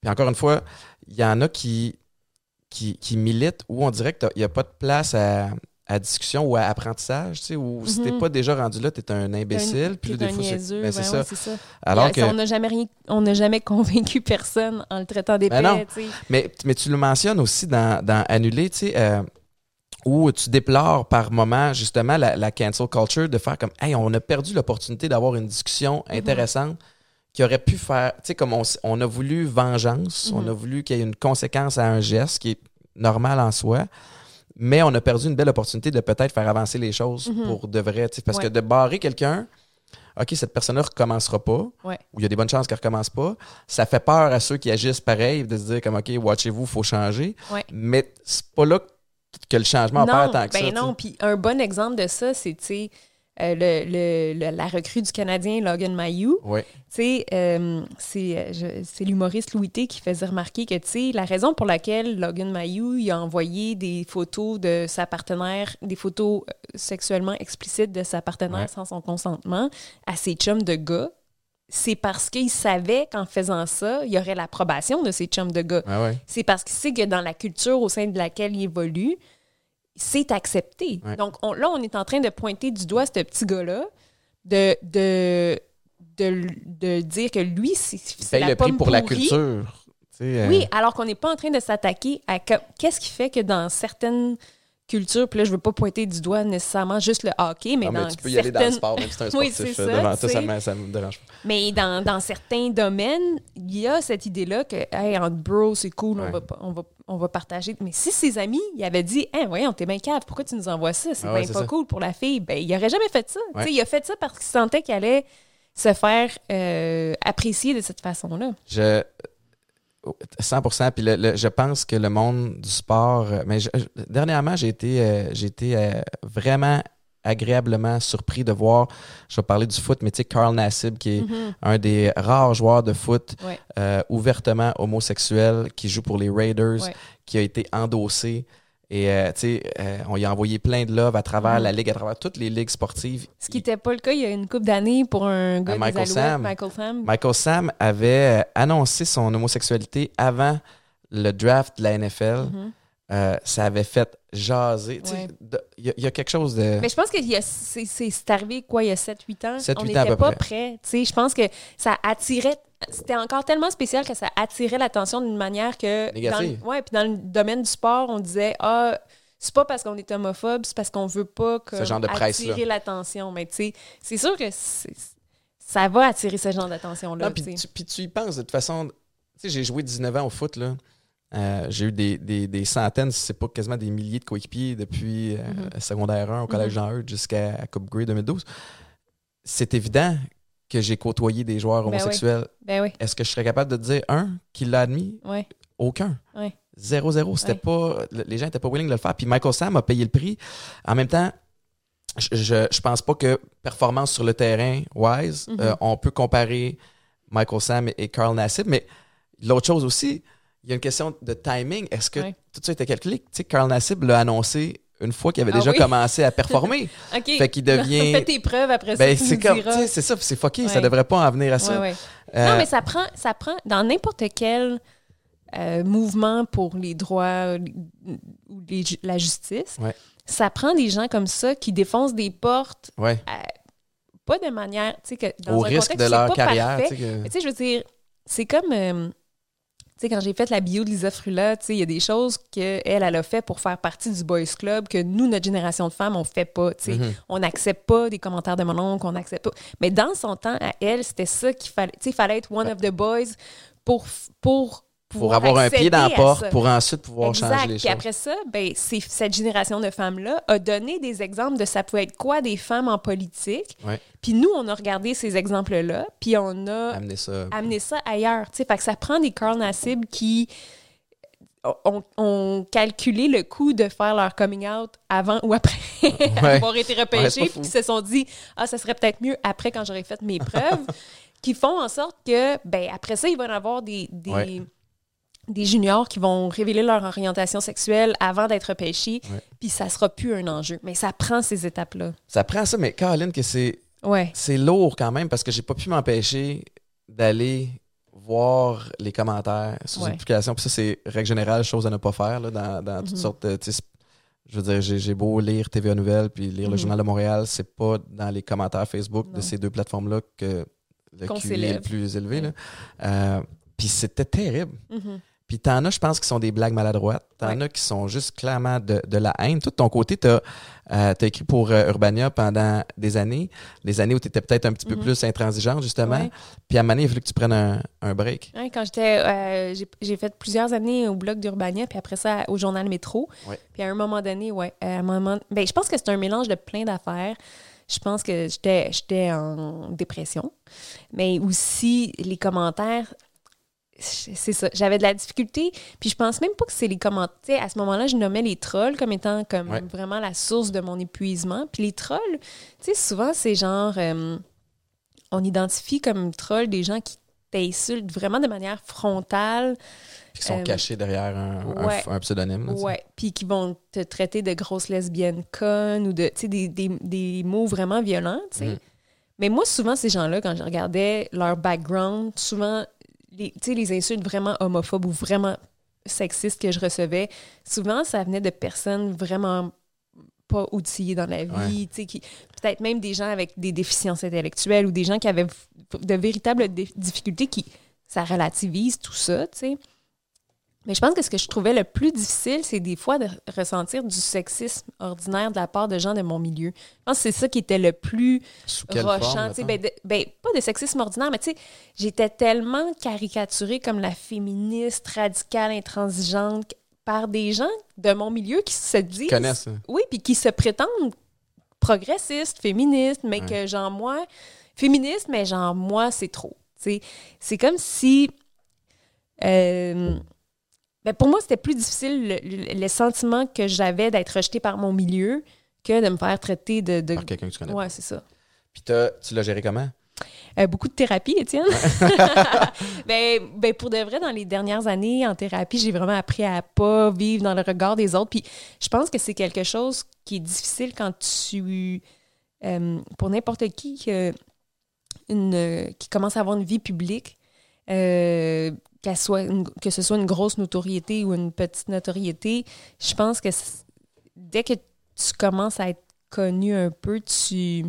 puis encore une fois, il y en a qui, qui, qui militent où on dirait qu'il n'y a pas de place à, à discussion ou à apprentissage, tu sais, où si t'es Mhm. pas déjà rendu là, t'es un imbécile. Puis des fois, c'est ben, ça. Alors que, On n'a jamais rien, on n'a jamais <laughs> convaincu personne en le traitant d'épais, Ben non. mais, mais tu le mentionnes aussi dans, dans Annuler, tu sais, euh, où tu déplores par moment justement la, la cancel culture de faire comme Hey, on a perdu l'opportunité d'avoir une discussion Mhm. intéressante qui aurait pu faire, tu sais, comme on, on a voulu vengeance, on Mhm. a voulu qu'il y ait une conséquence à un geste qui est normal en soi, mais on a perdu une belle opportunité de peut-être faire avancer les choses Mhm. pour de vrai, parce Ouais. que de barrer quelqu'un, OK, cette personne-là recommencera pas, Ouais. ou il y a des bonnes chances qu'elle recommence pas, ça fait peur à ceux qui agissent pareil de se dire comme OK, watchez-vous, faut changer. Ouais. Mais c'est pas là que le changement opère tant que ben ça. non, puis un bon exemple de ça, c'est, tu sais, euh, le, le- le- la recrue du Canadien, Logan Mayou. Ouais. Euh, c'est euh, c'est l'humoriste Louis T qui faisait remarquer que, la raison pour laquelle Logan Mayou il a envoyé des photos de sa partenaire, des photos sexuellement explicites de sa partenaire Ouais. sans son consentement à ses chums de gars, c'est parce qu'il savait qu'en faisant ça, il y aurait l'approbation de ses chums de gars. Ouais. C'est parce qu'il sait que dans la culture au sein de laquelle il évolue, c'est accepté. Ouais. Donc on- là, on est en train de pointer du doigt ce petit gars-là, de, de, de, de dire que lui, c'est la le prix pour la culture. euh, Oui, alors qu'on n'est pas en train de s'attaquer à que- qu'est-ce qui fait que dans certaines cultures, puis là, je veux pas pointer du doigt nécessairement juste le hockey, mais dans mais tu peux y aller dans le sport, même si c'est un <laughs> Oui, sportif. c'est euh, ça, devant toi, ça, me, ça me dérange pas. Mais dans, dans certains domaines, il y a cette idée-là que, hey, entre bros, c'est cool, Ouais. on, va, on, va, on va partager. Mais si ses amis, avait dit, hey, voyons, t'es bien cave, pourquoi tu nous envoies ça? C'est Ah ouais, pas ça. cool pour la fille. Ben, il aurait jamais fait ça. Ouais. Il a fait ça parce qu'il sentait qu'il allait se faire euh, apprécier de cette façon-là. Je 100%. Puis le- le- je pense que le monde du sport. euh, Mais je- dernièrement, j'ai été, euh, j'ai été euh, vraiment agréablement surpris de voir. Je vais parler du foot, mais tu sais, Carl Nassib, qui est Mhm. un des rares joueurs de foot Ouais. euh, ouvertement homosexuel, qui joue pour les Raiders, Ouais. qui a été endossé. Et euh, tu sais, euh, on y a envoyé plein de love à travers Mhm. la ligue, à travers toutes les ligues sportives. Ce qui n'était pas le cas il y a une couple d'années pour un gars des Michael Alouettes, Sam. Michael Sam. Michael Sam avait euh, annoncé son homosexualité avant le draft de la NFL. Mhm. Euh, ça avait fait jaser. Sais, Ouais. Il y, a- il y a quelque chose de. Mais je pense que il c'est arrivé, quoi, il y a 7-8 ans. 7-8 on ans n'était pas près. prêts. Tu sais, Je pense que ça attirait. C'était encore tellement spécial que ça attirait l'attention d'une manière que. Négative. Dans, le- ouais, puis dans le domaine du sport, on disait Ah, c'est pas parce qu'on est homophobe, c'est parce qu'on veut pas comme, Ce genre de attirer l'attention. Mais tu sais, c'est sûr que ça va attirer ce genre d'attention-là. Puis tu y penses de toute façon. Tu sais, j'ai joué 19 ans au foot, là. Euh, j'ai eu des, des- des centaines, si c'est pas quasiment des milliers de coéquipiers depuis euh, Mhm. secondaire 1 au collège Mhm. Jean Eudes jusqu'à Coupe Grey 2012. C'est évident que j'ai côtoyé des joueurs Ben oui. homosexuels. Ben oui, Est-ce que je serais capable de te dire un qui l'a admis? ouais. Aucun. Ouais. Zéro, zéro. C'était Ouais. pas. le- Les gens n'étaient pas willing de le faire. Puis Michael Sam a payé le prix. En même temps, je, je, je pense pas que performance sur le terrain, wise, Mhm. euh, on peut comparer Michael Sam et Carl Nassib. Mais l'autre chose aussi, il y a une question de timing. Est-ce que tout ça était calculé? Tu sais, Carl Nassib l'a annoncé une fois qu'il avait Ah déjà oui? commencé à performer. <laughs> OK. Fait qu'il devient- <laughs> Fais tes preuves après ben, ça. c'est comme, c'est ça, c'est fucké. Ça Ouais. devrait pas en venir à ça. Ouais, ouais. Euh, Non, mais ça prend, ça prend dans n'importe quel euh, mouvement pour les droits euh, ou les la justice, ça prend des gens comme ça qui défoncent des portes pas de manière, tu sais, que dans Au un risque contexte de leur pas carrière. parfait, tu sais, que- mais tu sais, je veux dire, c'est comme. Sais, quand j'ai fait la bio de Lisa Frula, tu sais, il y a des choses qu'elle, elle a fait pour faire partie du Boys Club que nous, notre génération de femmes, on fait pas. Tu sais. Mhm. On n'accepte pas des commentaires de mon oncle, on n'accepte pas. Mais dans son temps, à elle, c'était ça qu'il fallait. Tu sais, il fallait être one of the boys pour, pour pour avoir un pied dans la porte, pour ensuite pouvoir Exact. changer les Puis choses. après ça, ben, cette génération de femmes-là a donné des exemples de ça pouvait être quoi des femmes en politique. Ouais. Puis nous, on a regardé ces exemples-là, puis on a Amener ça. amené ça ailleurs. Fait que ça prend des Carl Nassib qui ont, calculé le coût de faire leur coming out avant ou après <laughs> avoir été repêchés, puis qui se sont dit ah ça serait peut-être mieux après quand j'aurai fait mes <laughs> preuves, qui font en sorte que ben après ça il va y avoir des. Des juniors qui vont révéler leur orientation sexuelle avant d'être repêchés, puis ça sera plus un enjeu. Mais ça prend ces étapes là. Ça prend ça, mais Caroline, que c'est Ouais. c'est lourd quand même parce que j'ai pas pu m'empêcher d'aller voir les commentaires sous Ouais. une publication. Puis ça, c'est règle générale, chose à ne pas faire là, dans, dans toutes Mhm. sortes de. Je veux dire, j'ai beau lire TVA Nouvelles puis lire le Mhm. Journal de Montréal, c'est pas dans les commentaires Facebook de ces deux plateformes-là que le Qu'on QI est le plus élevé. Ouais. Euh, puis c'était terrible. Mhm. Puis t'en as, je pense, qui sont des blagues maladroites. T'en Ouais. as qui sont juste clairement de, de la haine. Toi, de ton côté, t'as as écrit pour euh, Urbania pendant des années. Des années où t'étais peut-être un petit peu Mhm. plus intransigeante, justement. Ouais. Puis à un moment donné, il a fallu que tu prennes un, un break. Ouais, quand j'étais. euh, j'ai- fait plusieurs années au blog d'Urbania, puis après ça au journal Métro. Ouais. Puis à un moment donné, ouais. À un moment, ben, je pense que c'est un mélange de plein d'affaires. Je pense que j'étais j'étais en dépression. Mais aussi, les commentaires. C'est ça. J'avais de la difficulté. Puis je pense même pas que c'est les commentaires. À ce moment-là, je nommais les trolls comme étant comme Ouais. vraiment la source de mon épuisement. Puis les trolls, tu sais, souvent, c'est genre. euh, on identifie comme trolls des gens qui t'insultent vraiment de manière frontale. Puis qui sont Euh, cachés derrière un, un- ouais. un pseudonyme. là. Ouais, puis qui vont te traiter de grosse lesbienne conne ou de, tu sais, des, des, des mots vraiment violents, tu sais. Mhm. Mais moi, souvent, ces gens-là, quand je regardais leur background, souvent, les, les insultes vraiment homophobes ou vraiment sexistes que je recevais, souvent, ça venait de personnes vraiment pas outillées dans la vie, qui peut-être même des gens avec des déficiences intellectuelles ou des gens qui avaient de véritables difficultés qui, ça relativise tout ça, tu sais. Mais je pense que ce que je trouvais le plus difficile, c'est des fois de ressentir du sexisme ordinaire de la part de gens de mon milieu. Je pense que c'est ça qui était le plus rochant. ben, ben, pas de sexisme ordinaire, mais tu sais, j'étais tellement caricaturée comme la féministe radicale, intransigeante par des gens de mon milieu qui se disent. Ils connaissent. hein. Oui, puis qui se prétendent progressistes, féministes, mais Ouais. que genre moi, féministe, mais genre moi, c'est trop. C'est comme si. euh, ben, pour moi, c'était plus difficile le, le- le sentiment que j'avais d'être rejetée par mon milieu que de me faire traiter de. de... Par quelqu'un que tu connais. Ouais, c'est ça. Puis tu l'as géré comment? Euh, beaucoup de thérapie, Étienne. <laughs> ben, ben, pour de vrai, dans les dernières années en thérapie, j'ai vraiment appris à pas vivre dans le regard des autres. Puis je pense que c'est quelque chose qui est difficile quand tu. euh, pour n'importe qui une, euh, qui commence à avoir une vie publique, euh, soit une- que ce soit une grosse notoriété ou une petite notoriété, je pense que dès que tu commences à être connu un peu, tu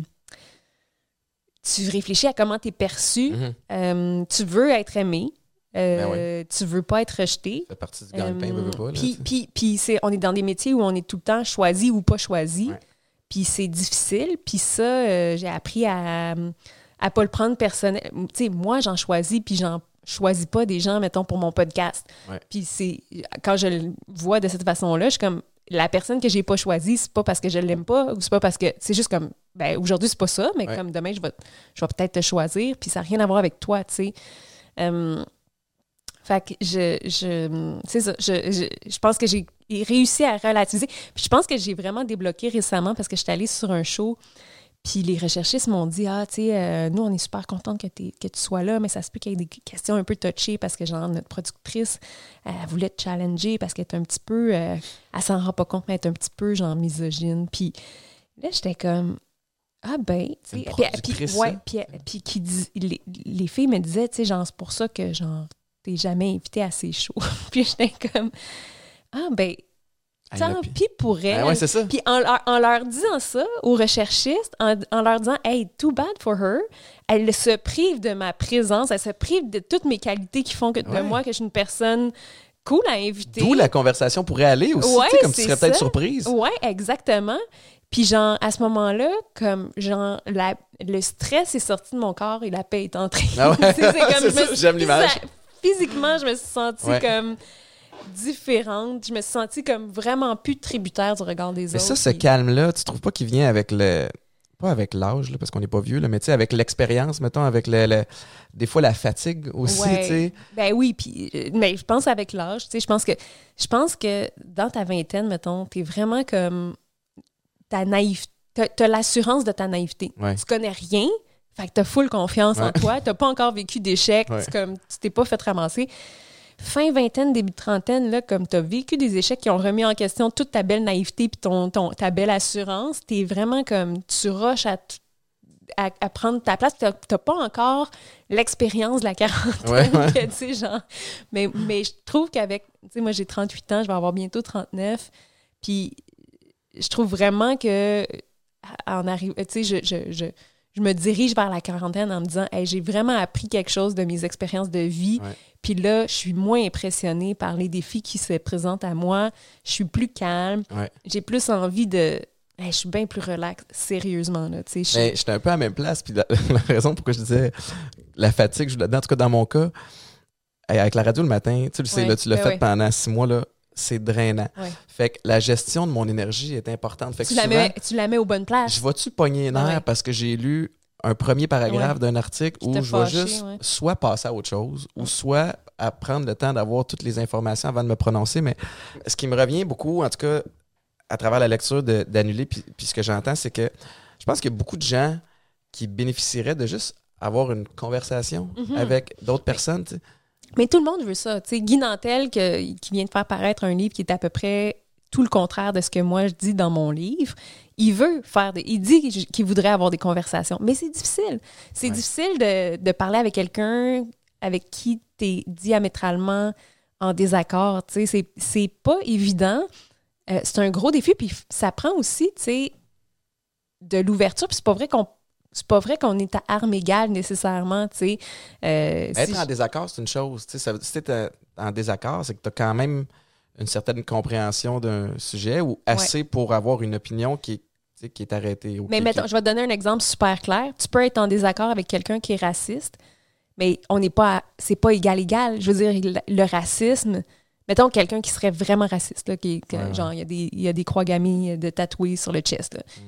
tu réfléchis à comment tu es perçu. Mhm. Euh, tu veux être aimé. Euh, Ben Tu veux pas être rejeté. Ça fait partie du gagne-pain, Euh, puis, puis, on est dans des métiers où on est tout le temps choisi ou pas choisi. Ouais. Puis c'est difficile. Puis ça, euh, j'ai appris à à pas le prendre personnel. Tu sais, moi, j'en choisis, puis j'en choisis pas des gens, mettons, pour mon podcast. Ouais. Puis c'est... Quand je le vois de cette façon-là, je suis comme... La personne que j'ai pas choisie, c'est pas parce que je l'aime pas, ou c'est pas parce que... C'est juste comme... Ben, aujourd'hui, c'est pas ça, mais Ouais. comme demain, je vais, je vais peut-être te choisir, puis ça n'a rien à voir avec toi, tu sais. Euh, fait que je, je c'est ça, je, je, je pense que j'ai réussi à relativiser. Puis je pense que j'ai vraiment débloqué récemment parce que j'étais allée sur un show, puis les recherchistes m'ont dit Ah, tu sais, euh, nous, on est super contente que, que tu sois là, mais ça se peut qu'il y ait des questions un peu touchées parce que, genre, notre productrice, elle voulait te challenger parce qu'elle est un petit peu. euh, elle s'en rend pas compte, mais elle est un petit peu, genre, misogyne. Puis là, j'étais comme Ah, ben, tu sais. Puis- ouais, ça? puis, qui dit, les, les filles me disaient, tu sais, genre, c'est pour ça que, genre, t'es jamais invité à ces shows. <laughs> puis j'étais comme Ah, ben, tant puis- pis pour elle. Ah ouais, c'est ça. Puis en, leur- en leur disant ça aux recherchistes, en, en leur disant Hey, too bad for her, elle se prive de ma présence, elle se prive de toutes mes qualités qui font que, Ouais. de moi que je suis une personne cool à inviter. D'où la conversation pourrait aller aussi, Ouais, comme tu serais peut-être surprise. Ouais, exactement. Puis genre, à ce moment-là, comme genre, la- le stress est sorti de mon corps et la paix est entrée. Ah ouais. <laughs> C'est comme, <laughs> j'aime l'image. Physiquement, je me suis sentie Ouais. comme différente. Je me suis sentie comme vraiment plus tributaire du regard des Mais autres. ça, ce calme-là, tu trouves pas qu'il vient avec le. Pas avec l'âge, parce qu'on n'est pas vieux, là, mais tu sais, avec l'expérience, mettons, avec le, le- des fois la fatigue aussi, Ouais. tu sais. Ben oui, puis euh, mais je pense avec l'âge, tu sais, je pense que je pense que dans ta vingtaine, mettons, t'es vraiment comme ta naïveté, t'as, l'assurance de ta naïveté. Ouais. Tu connais rien, fait que t'as full confiance en toi, t'as pas encore vécu d'échecs, Ouais. comme tu t'es pas fait ramasser. Fin vingtaine, début de trentaine, là, comme tu as vécu des échecs qui ont remis en question toute ta belle naïveté puis ton, ton, ta belle assurance, tu es vraiment comme, tu rushes à, à, à prendre ta place. Tu n'as pas encore l'expérience de la quarantaine, Ouais, ouais. que, <laughs> tu sais, genre. Mais, mais je trouve qu'avec, tu sais, moi j'ai 38 ans, je vais avoir bientôt 39, puis je trouve vraiment que en arrive, tu sais, je, je, je, je me dirige vers la quarantaine en me disant, hey, j'ai vraiment appris quelque chose de mes expériences de vie. Ouais. Puis là, je suis moins impressionnée par les défis qui se présentent à moi. Je suis plus calme. Ouais. J'ai plus envie de. Hey, je suis bien plus relax, sérieusement. Là, je suis- Mais j'étais un peu à la même place, puis la, <laughs> la raison pourquoi je disais la fatigue, je en tout cas dans mon cas, avec la radio le matin, tu le sais, Ouais, là, tu l'as ben fait pendant six mois, là, c'est drainant. Ouais. Fait que la gestion de mon énergie est importante. Fait que tu, la souvent, mets, tu la mets aux bonnes places. je vais-tu pogner Ah ouais. parce que j'ai lu un premier paragraphe Ouais. d'un article où je vais juste soit passer à autre chose ou soit à prendre le temps d'avoir toutes les informations avant de me prononcer. Mais ce qui me revient beaucoup, en tout cas, à travers la lecture d'annuler, puis, puis ce que j'entends, c'est que je pense qu'il y a beaucoup de gens qui bénéficieraient de juste avoir une conversation Mhm. avec d'autres personnes. Mais tout le monde veut ça. Tu sais, Guy Nantel, que- qui vient de faire paraître un livre qui est à peu près tout le contraire de ce que moi je dis dans mon livre, il veut faire des. Il dit qu'il- voudrait avoir des conversations. Mais c'est difficile. C'est Ouais. difficile de, de parler avec quelqu'un avec qui tu es diamétralement en désaccord. C'est- c'est pas évident. Euh, c'est un gros défi. Puis ça prend aussi, de l'ouverture. Puis c'est pas vrai qu'on. C'est pas vrai qu'on est à armes égales nécessairement, tu sais. Euh, si Être je- en désaccord, c'est une chose. Ça si tu es en désaccord, c'est que tu as quand même une certaine compréhension d'un sujet ou assez pour avoir une opinion qui est, qui est arrêtée. Mais mettons, qui- je vais te donner un exemple super clair. Tu peux être en désaccord avec quelqu'un qui est raciste, mais on n'est pas, c'est pas égal égal. Je veux dire, le, racisme. Mettons quelqu'un qui serait vraiment raciste, là, qui, que, Ouais, genre il y a des, il y a des croix gammées de tatouées sur le chest. Là. Mm.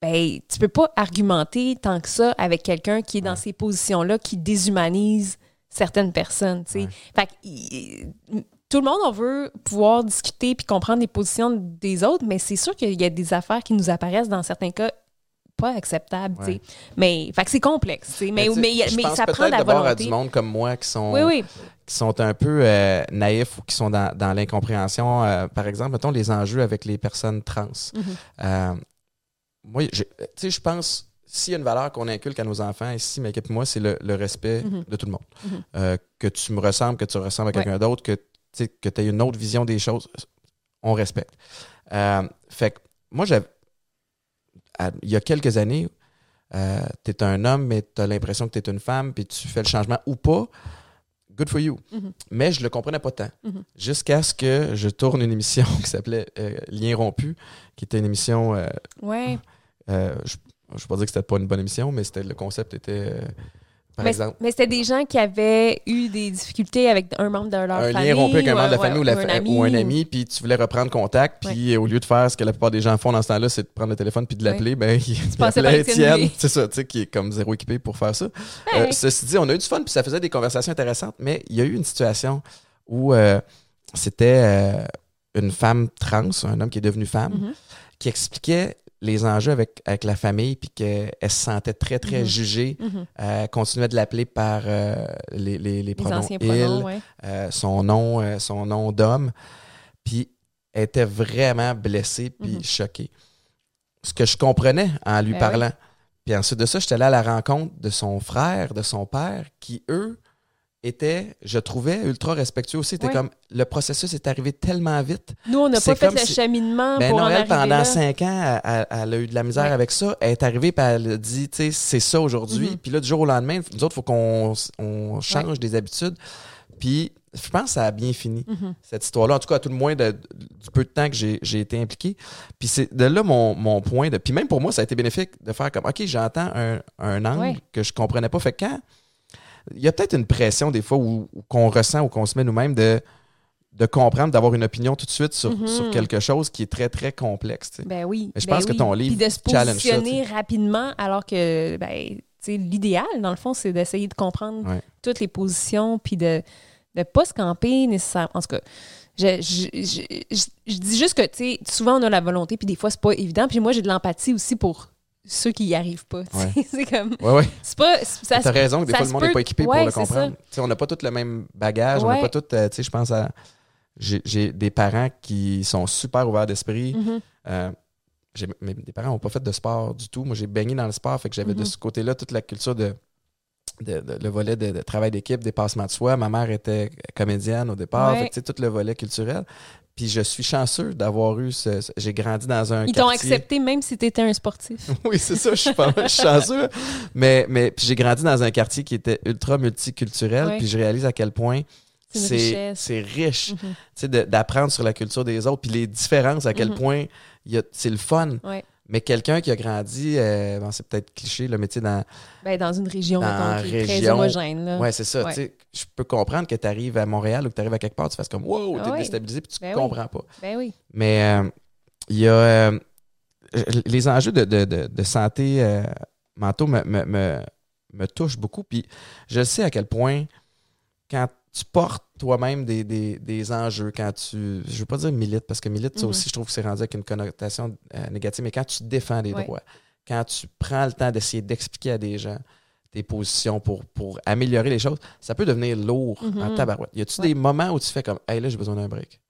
Ben, tu peux pas argumenter tant que ça avec quelqu'un qui est dans Ouais. ces positions-là, qui déshumanise certaines personnes. tu sais. Ouais. Fait que, il- tout le monde, on veut pouvoir discuter puis comprendre les positions des autres, mais c'est sûr qu'il y a des affaires qui nous apparaissent dans certains cas pas acceptables. tu sais. Ouais. Mais fait que c'est complexe. Mais, mais, mais ça prend la à du monde comme moi qui sont, Oui, oui. qui sont un peu euh, naïfs ou qui sont dans, dans l'incompréhension. euh, par exemple, mettons les enjeux avec les personnes trans. Mhm. Euh, moi, j'ai- tu sais, je pense, s'il y a une valeur qu'on inculque à nos enfants ici, mais moi, c'est le, le respect Mhm. de tout le monde. Mhm. Euh, que tu me ressembles, que tu ressembles à Ouais. quelqu'un d'autre, que tu aies une autre vision des choses, on respecte. Euh, fait que moi, j'avais. Il y a quelques années, tu es un homme, mais tu as l'impression que tu es une femme, puis tu fais le changement ou pas. Good for you. Mhm. Mais je le comprenais pas tant. Jusqu'à ce que je tourne une émission <laughs> qui s'appelait euh, Lien rompu, qui était une émission. euh, Ouais. Euh, je ne vais pas dire que c'était pas une bonne émission, mais c'était le concept était, euh, par Mais, exemple, mais c'était des gens qui avaient eu des difficultés avec un membre de leur un famille. lien rompu avec un membre de la ouais, famille ou, la ou fa- un ou un ami, puis tu voulais reprendre contact, puis au lieu de faire ce que la plupart des gens font dans ce temps-là, c'est de prendre le téléphone puis de l'appeler, ben, il, appelait Étienne c'est ça, tu sais, qui est comme zéro équipé pour faire ça. Ouais. Euh, ceci dit, on a eu du fun, puis ça faisait des conversations intéressantes, mais il y a eu une situation où euh, c'était euh, une femme trans, un homme qui est devenu femme, Mhm. qui expliquait les enjeux avec, avec la famille, puis qu'elle se sentait très, très Mhm. jugée. Mhm. Euh, continuait de l'appeler par euh, les, les, les Les pronoms anciens il, pronoms, ouais. euh, son nom, son nom d'homme. Puis elle était vraiment blessée puis Mhm. choquée. Ce que je comprenais en lui Ben parlant. Puis ensuite de ça, j'étais allé à la rencontre de son frère, de son père, qui, eux, était, je trouvais, ultra respectueux aussi. C'était Ouais. comme, le processus est arrivé tellement vite. Nous, on n'a pas fait le si- cheminement Ben pour non, en elle, arriver pendant là. cinq ans, elle, a eu de la misère Ouais. avec ça. Elle est arrivée, puis elle a dit, tu sais, c'est ça aujourd'hui. Mhm. Puis là, du jour au lendemain, nous autres, il faut qu'on on change des habitudes. Puis je pense que ça a bien fini, Mhm. cette histoire-là. En tout cas, à tout le moins, de- du peu de temps que j'ai j'ai été impliqué. Puis c'est de là mon, mon point. De, puis même pour moi, ça a été bénéfique de faire comme, OK, j'entends un, un angle Ouais. que je comprenais pas. Fait que quand... Il y a peut-être une pression des fois où, où qu'on ressent ou qu'on se met nous-mêmes de, de comprendre, d'avoir une opinion tout de suite sur, Mhm. sur quelque chose qui est très, très complexe. Ben oui. Mais je ben pense que ton livre Puis de se ça, rapidement, alors que, ben, tu sais, l'idéal, dans le fond, c'est d'essayer de comprendre Ouais. toutes les positions, puis de ne pas se camper nécessairement. En tout cas, je, je, je- je- je dis juste que, tu sais, souvent on a la volonté, puis des fois, c'est pas évident. Puis moi, j'ai de l'empathie aussi pour ceux qui y arrivent pas. Ouais. <laughs> c'est comme. Ouais, ouais. C'est pas. Ça, T'as raison que des fois, le monde n'est pas équipé pour le comprendre. On n'a pas tous le même bagage. On n'a pas tous, euh, tu sais, je pense à. J'ai des parents qui sont super ouverts d'esprit. Euh, j'ai- mes, mes parents n'ont pas fait de sport du tout. Moi, j'ai baigné dans le sport, fait que j'avais de Mhm. ce côté-là toute la culture de, de- de- le volet de, de travail d'équipe, dépassement de soi. Ma mère était comédienne au départ, fait que, tu sais, tout le volet culturel. Puis je suis chanceux d'avoir eu ce. ce- j'ai grandi dans un Ils t'ont quartier- accepté même si tu étais un sportif. <laughs> oui, c'est ça, je suis pas mal chanceux. Mais, mais puis j'ai grandi dans un quartier qui était ultra multiculturel, Ouais. puis je réalise à quel point C'est une c'est richesse. c'est riche, Mhm. tu sais, de- d'apprendre sur la culture des autres, puis les différences, à quel Mhm. point il y a- c'est le fun. Ouais. Mais quelqu'un qui a grandi, euh, bon, c'est peut-être cliché, le métier dans. Ben, dans une région, Dans mettons, qui est très homogène. Ouais, c'est ça. Ouais. Je peux comprendre que tu arrives à Montréal ou que tu arrives à quelque part, tu fasses comme wow, t'es Ah ouais. déstabilisé, puis tu Ben oui. comprends pas. Ben oui. Mais euh, il y a euh, les enjeux de, de- de- de santé mentaux me, me, me, me touchent beaucoup. Puis je sais à quel point quand tu portes toi-même des, des, des enjeux, quand tu. Je veux pas dire milite, parce que milite, ça Mhm. aussi, je trouve que c'est rendu avec une connotation euh, négative, mais quand tu défends des droits, quand tu prends le temps d'essayer d'expliquer à des gens tes positions pour, pour améliorer les choses, ça peut devenir lourd en Mhm. tabarouette. Y a-tu Ouais. des moments où tu fais comme, hey là, j'ai besoin d'un break?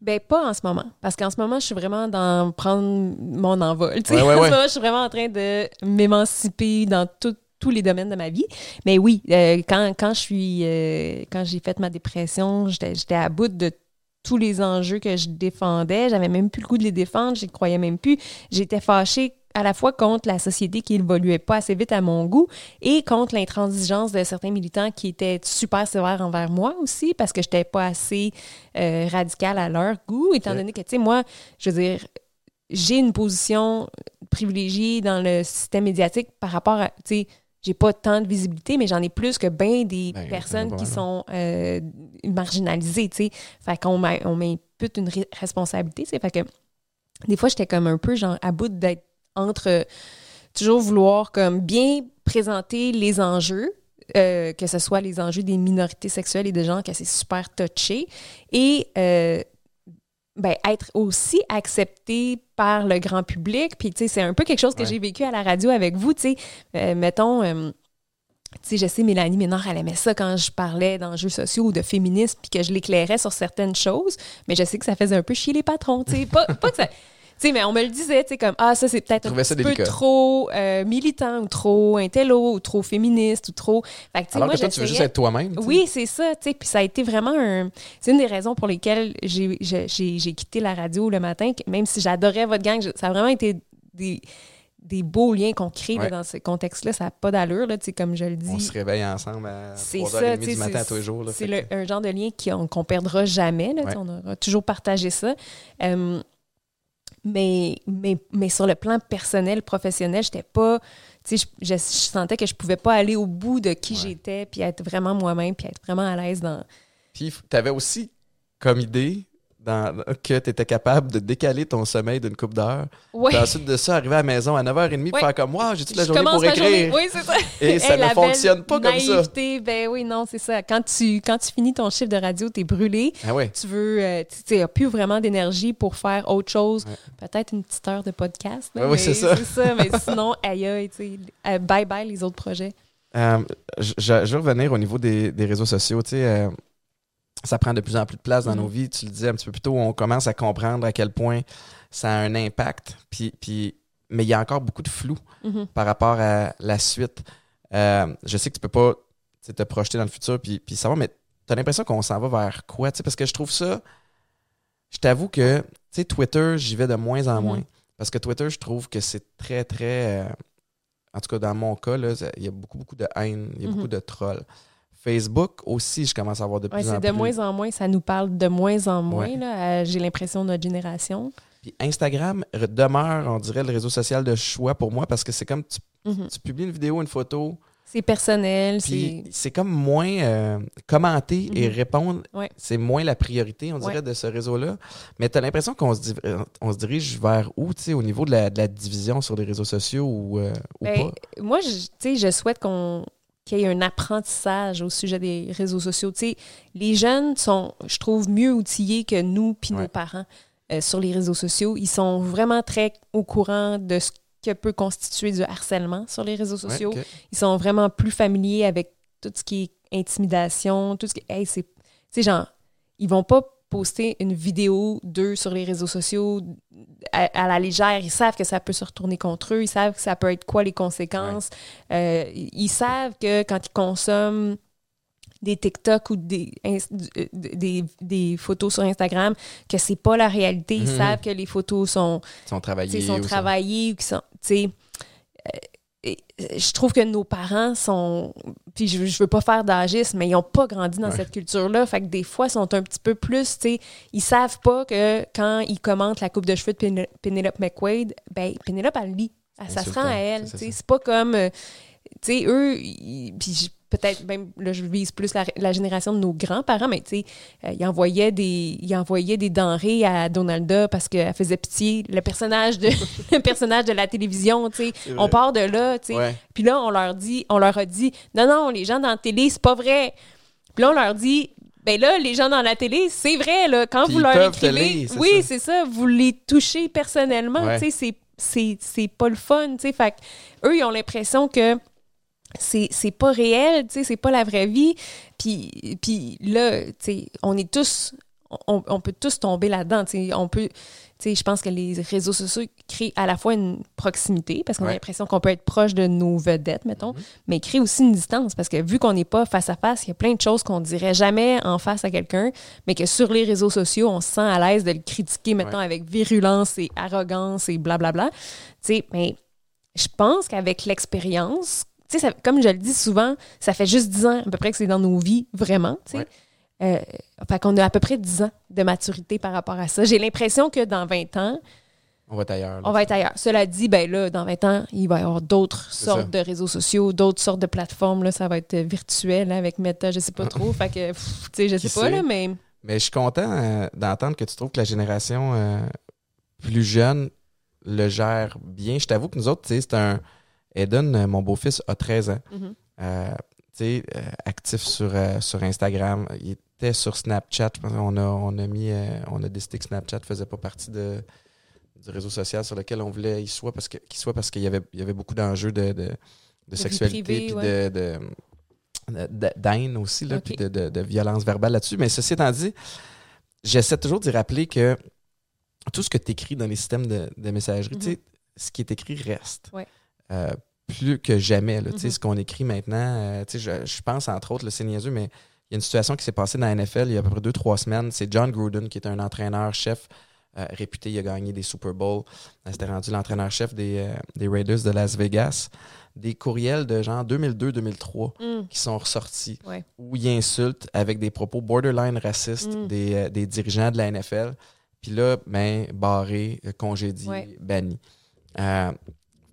Ben, pas en ce moment. Parce qu'en ce moment, je suis vraiment dans prendre mon envol. tu sais. Ouais, ouais, <laughs> En ouais. ce moment, je suis vraiment en train de m'émanciper dans tout- tous les domaines de ma vie. Mais oui, euh, quand, quand je suis euh, quand j'ai fait ma dépression, j'étais à bout de tous les enjeux que je défendais. J'avais même plus le goût de les défendre. J'y croyais même plus. J'étais fâchée à la fois contre la société qui évoluait pas assez vite à mon goût et contre l'intransigeance de certains militants qui étaient super sévères envers moi aussi parce que j'étais pas assez euh, radicale à leur goût, étant donné que, tu sais, moi, je veux dire, j'ai une position privilégiée dans le système médiatique par rapport à, tu sais, j'ai pas tant de visibilité, mais j'en ai plus que bien des Ben, personnes qui sont euh, marginalisées, tu sais. Fait qu'on m'impute une responsabilité, tu sais. Fait que des fois, j'étais comme un peu, genre, à bout d'être entre euh, toujours vouloir comme bien présenter les enjeux, euh, que ce soit les enjeux des minorités sexuelles et des gens que c'est super touché, et ben, être aussi accepté par le grand public. Puis, tu sais, c'est un peu quelque chose que Ouais. j'ai vécu à la radio avec vous, tu sais. Euh, mettons, euh, tu sais, je sais, Mélanie Ménard, elle aimait ça quand je parlais d'enjeux sociaux ou de féminisme, puis que je l'éclairais sur certaines choses, mais je sais que ça faisait un peu chier les patrons, tu sais. Pas, pas que ça... Tu sais, mais on me le disait, tu sais, comme, ah, ça, c'est peut-être un petit peu délicat. trop euh, militant ou trop intello ou trop féministe ou trop... Fait que, Alors moi, que toi, tu veux juste être toi-même. oui, c'est ça, tu sais. Puis ça a été vraiment un. C'est une des raisons pour lesquelles j'ai quitté la radio le matin, même si j'adorais votre gang, ça a vraiment été des, des beaux liens qu'on crée là, dans ce contexte-là. Ça n'a pas d'allure, là, comme je le dis. On se réveille ensemble à C'est 3h30 ça, tu du matin à c'est- tous les jours. C'est que- un genre de lien qu'on qu'on perdra jamais. Là, Ouais. On aura toujours partagé ça. Euh, mais, mais, mais sur le plan personnel, professionnel, j'étais pas. Tu sais, je, je- je sentais que je pouvais pas aller au bout de qui Ouais. j'étais, puis être vraiment moi-même, puis être vraiment à l'aise dans. Puis tu avais aussi comme idée dans, que tu étais capable de décaler ton sommeil d'une coupe d'heures. Ouais. Puis ensuite de ça, arriver à la maison à 9h30 pour Ouais. faire comme moi, j'ai toute la journée pour journée- écrire? Oui, c'est ça. Et <laughs> ça Hey, ne fonctionne pas comme ça. Ben oui, non, c'est ça. Quand tu, quand tu finis ton chiffre de radio, tu es brûlé. Ah ouais. Tu veux, euh, tu n'as plus vraiment d'énergie pour faire autre chose. Ouais. Peut-être une petite heure de podcast. là, oui, c'est ça. Mais sinon, aïe, aïe, euh, bye bye les autres projets. Euh, je, je- revenir au niveau des, des réseaux sociaux. Tu sais, ça prend de plus en plus de place dans nos vies. Tu le disais un petit peu plus tôt, on commence à comprendre à quel point ça a un impact. Puis, puis, mais il y a encore beaucoup de flou Mhm. par rapport à la suite. Euh, je sais que tu peux pas tu te projeter dans le futur, puis, puis savoir, mais t'as l'impression qu'on s'en va vers quoi? Tu parce que je trouve ça. Je t'avoue que, tu Twitter, j'y vais de moins en Mhm. moins. Parce que Twitter, je trouve que c'est très, très. euh, en tout cas, dans mon cas, il y a beaucoup, beaucoup de haine, il y a Mhm. beaucoup de trolls. Facebook aussi, je commence à avoir de plus Ouais, en c'est plus. de moins en moins, ça nous parle de moins en moins, Ouais. là, à- j'ai l'impression, de notre génération. Puis Instagram re- demeure, on dirait, le réseau social de choix pour moi parce que c'est comme tu, Mhm. tu publies une vidéo, une photo, C'est personnel, puis c'est... c'est comme moins euh, commenter et Mhm. répondre. Ouais. C'est moins la priorité, on dirait, de ce réseau-là. Mais tu as l'impression qu'on se, euh, on se dirige vers où, tu sais, au niveau de la, de la division sur les réseaux sociaux ou, euh, ou Ben, pas? Moi, je, tu sais, je souhaite qu'on qu'il y ait un apprentissage au sujet des réseaux sociaux. Tu sais, les jeunes sont, je trouve, mieux outillés que nous puis Ouais. nos parents euh, sur les réseaux sociaux. Ils sont vraiment très au courant de ce que peut constituer du harcèlement sur les réseaux Ouais, sociaux. Ils sont vraiment plus familiers avec tout ce qui est intimidation, tout ce qui hey, c'est tu sais genre ils vont pas poster une vidéo d'eux sur les réseaux sociaux à, à la légère, ils savent que ça peut se retourner contre eux, ils savent que ça peut être quoi les conséquences. Euh, ils savent que quand ils consomment des TikTok ou des, euh, des, des photos sur Instagram, que c'est pas la réalité. Ils Mhm. savent que les photos sont, sont ou ou qui euh, et, euh, je trouve que nos parents sont. Puis je, je veux pas faire d'agisme, mais ils ont pas grandi dans Ouais. cette culture-là. Fait que des fois, ils sont un petit peu plus. tu sais, Ils savent pas que quand ils commentent la coupe de cheveux de Penelope McQuaid, ben, Penelope, elle lit. Elle- Ça se rend à elle. c'est pas comme. euh, tu sais, eux, ils- puis peut-être même, là, je vise plus la, la génération de nos grands-parents, mais tu sais, euh, ils, envoyaient des, ils envoyaient des denrées à Donalda parce qu'elle faisait pitié. Le personnage de, <laughs> le personnage de la télévision, tu sais. On part de là, tu sais. Ouais. Puis là, on leur dit, on leur a dit, non, non, les gens dans la télé, c'est pas vrai. Puis là, on leur dit, ben là, les gens dans la télé, c'est vrai, là, quand Puis vous leur écrivez, lire, oui, c'est ça, vous les touchez personnellement, Ouais. tu sais, c'est- pas le fun, tu sais. Fait que eux, ils ont l'impression que c'est pas réel, tu sais, c'est pas la vraie vie. Puis, puis là, tu sais, on est tous, on, on peut tous tomber là-dedans, tu sais, on peut, je pense que les réseaux sociaux créent à la fois une proximité, parce qu'on a l'impression qu'on peut être proche de nos vedettes, mettons, Mhm. mais créent aussi une distance, parce que vu qu'on n'est pas face à face, il y a plein de choses qu'on dirait jamais en face à quelqu'un, mais que sur les réseaux sociaux, on se sent à l'aise de le critiquer, mettons, Ouais. avec virulence et arrogance et blablabla. Tu sais, mais je pense qu'avec l'expérience, tu sais, ça- comme je le dis souvent, ça fait juste 10 ans à peu près que c'est dans nos vies, vraiment, tu sais. Ouais. Euh, fait qu'on a à peu près 10 ans de maturité par rapport à ça. J'ai l'impression que dans 20 ans, On va être ailleurs. là. on va être ailleurs. Cela dit, ben là, dans 20 ans, il va y avoir d'autres sortes ça. de réseaux sociaux, d'autres sortes de plateformes. Là, ça va être virtuel là, avec Meta, je sais pas trop. fait que, pff, tu sais, je Qui sais pas, sait? là, mais Mais je suis content euh, d'entendre que tu trouves que la génération euh, plus jeune le gère bien. Je t'avoue que nous autres, tu sais, c'est un. Eden, euh, mon beau-fils, a 13 ans. Euh, tu sais, euh, actif sur, euh, sur Instagram. Il était sur Snapchat. Je pense qu'on a, on a mis. on a décidé que Snapchat faisait pas partie de, du réseau social sur lequel on voulait qu'il soit parce qu'il soit parce qu'il y avait, il y avait beaucoup d'enjeux de, de, de sexualité puis ouais. de, de, aussi, là, puis de, de, violence verbale là-dessus. Mais ceci étant dit, j'essaie toujours d'y rappeler que tout ce que tu écris dans les systèmes de, de messagerie, tu sais, ce qui est écrit reste. Ouais. Euh, plus que jamais. Là, Mhm. Ce qu'on écrit maintenant, euh, je, je pense entre autres, le c'est niaiseux, mais il y a une situation qui s'est passée dans la NFL il y a à peu près deux, trois semaines. C'est John Gruden, qui est un entraîneur-chef euh, réputé. Il a gagné des Super Bowls. Euh, C'était rendu l'entraîneur-chef des, des Raiders de Las Vegas. Des courriels de genre 2002-2003 hum, qui sont ressortis Ouais. où il insulte avec des propos borderline racistes Mm. des, des dirigeants de la NFL. Puis là, ben, barré, congédié, Ouais. banni.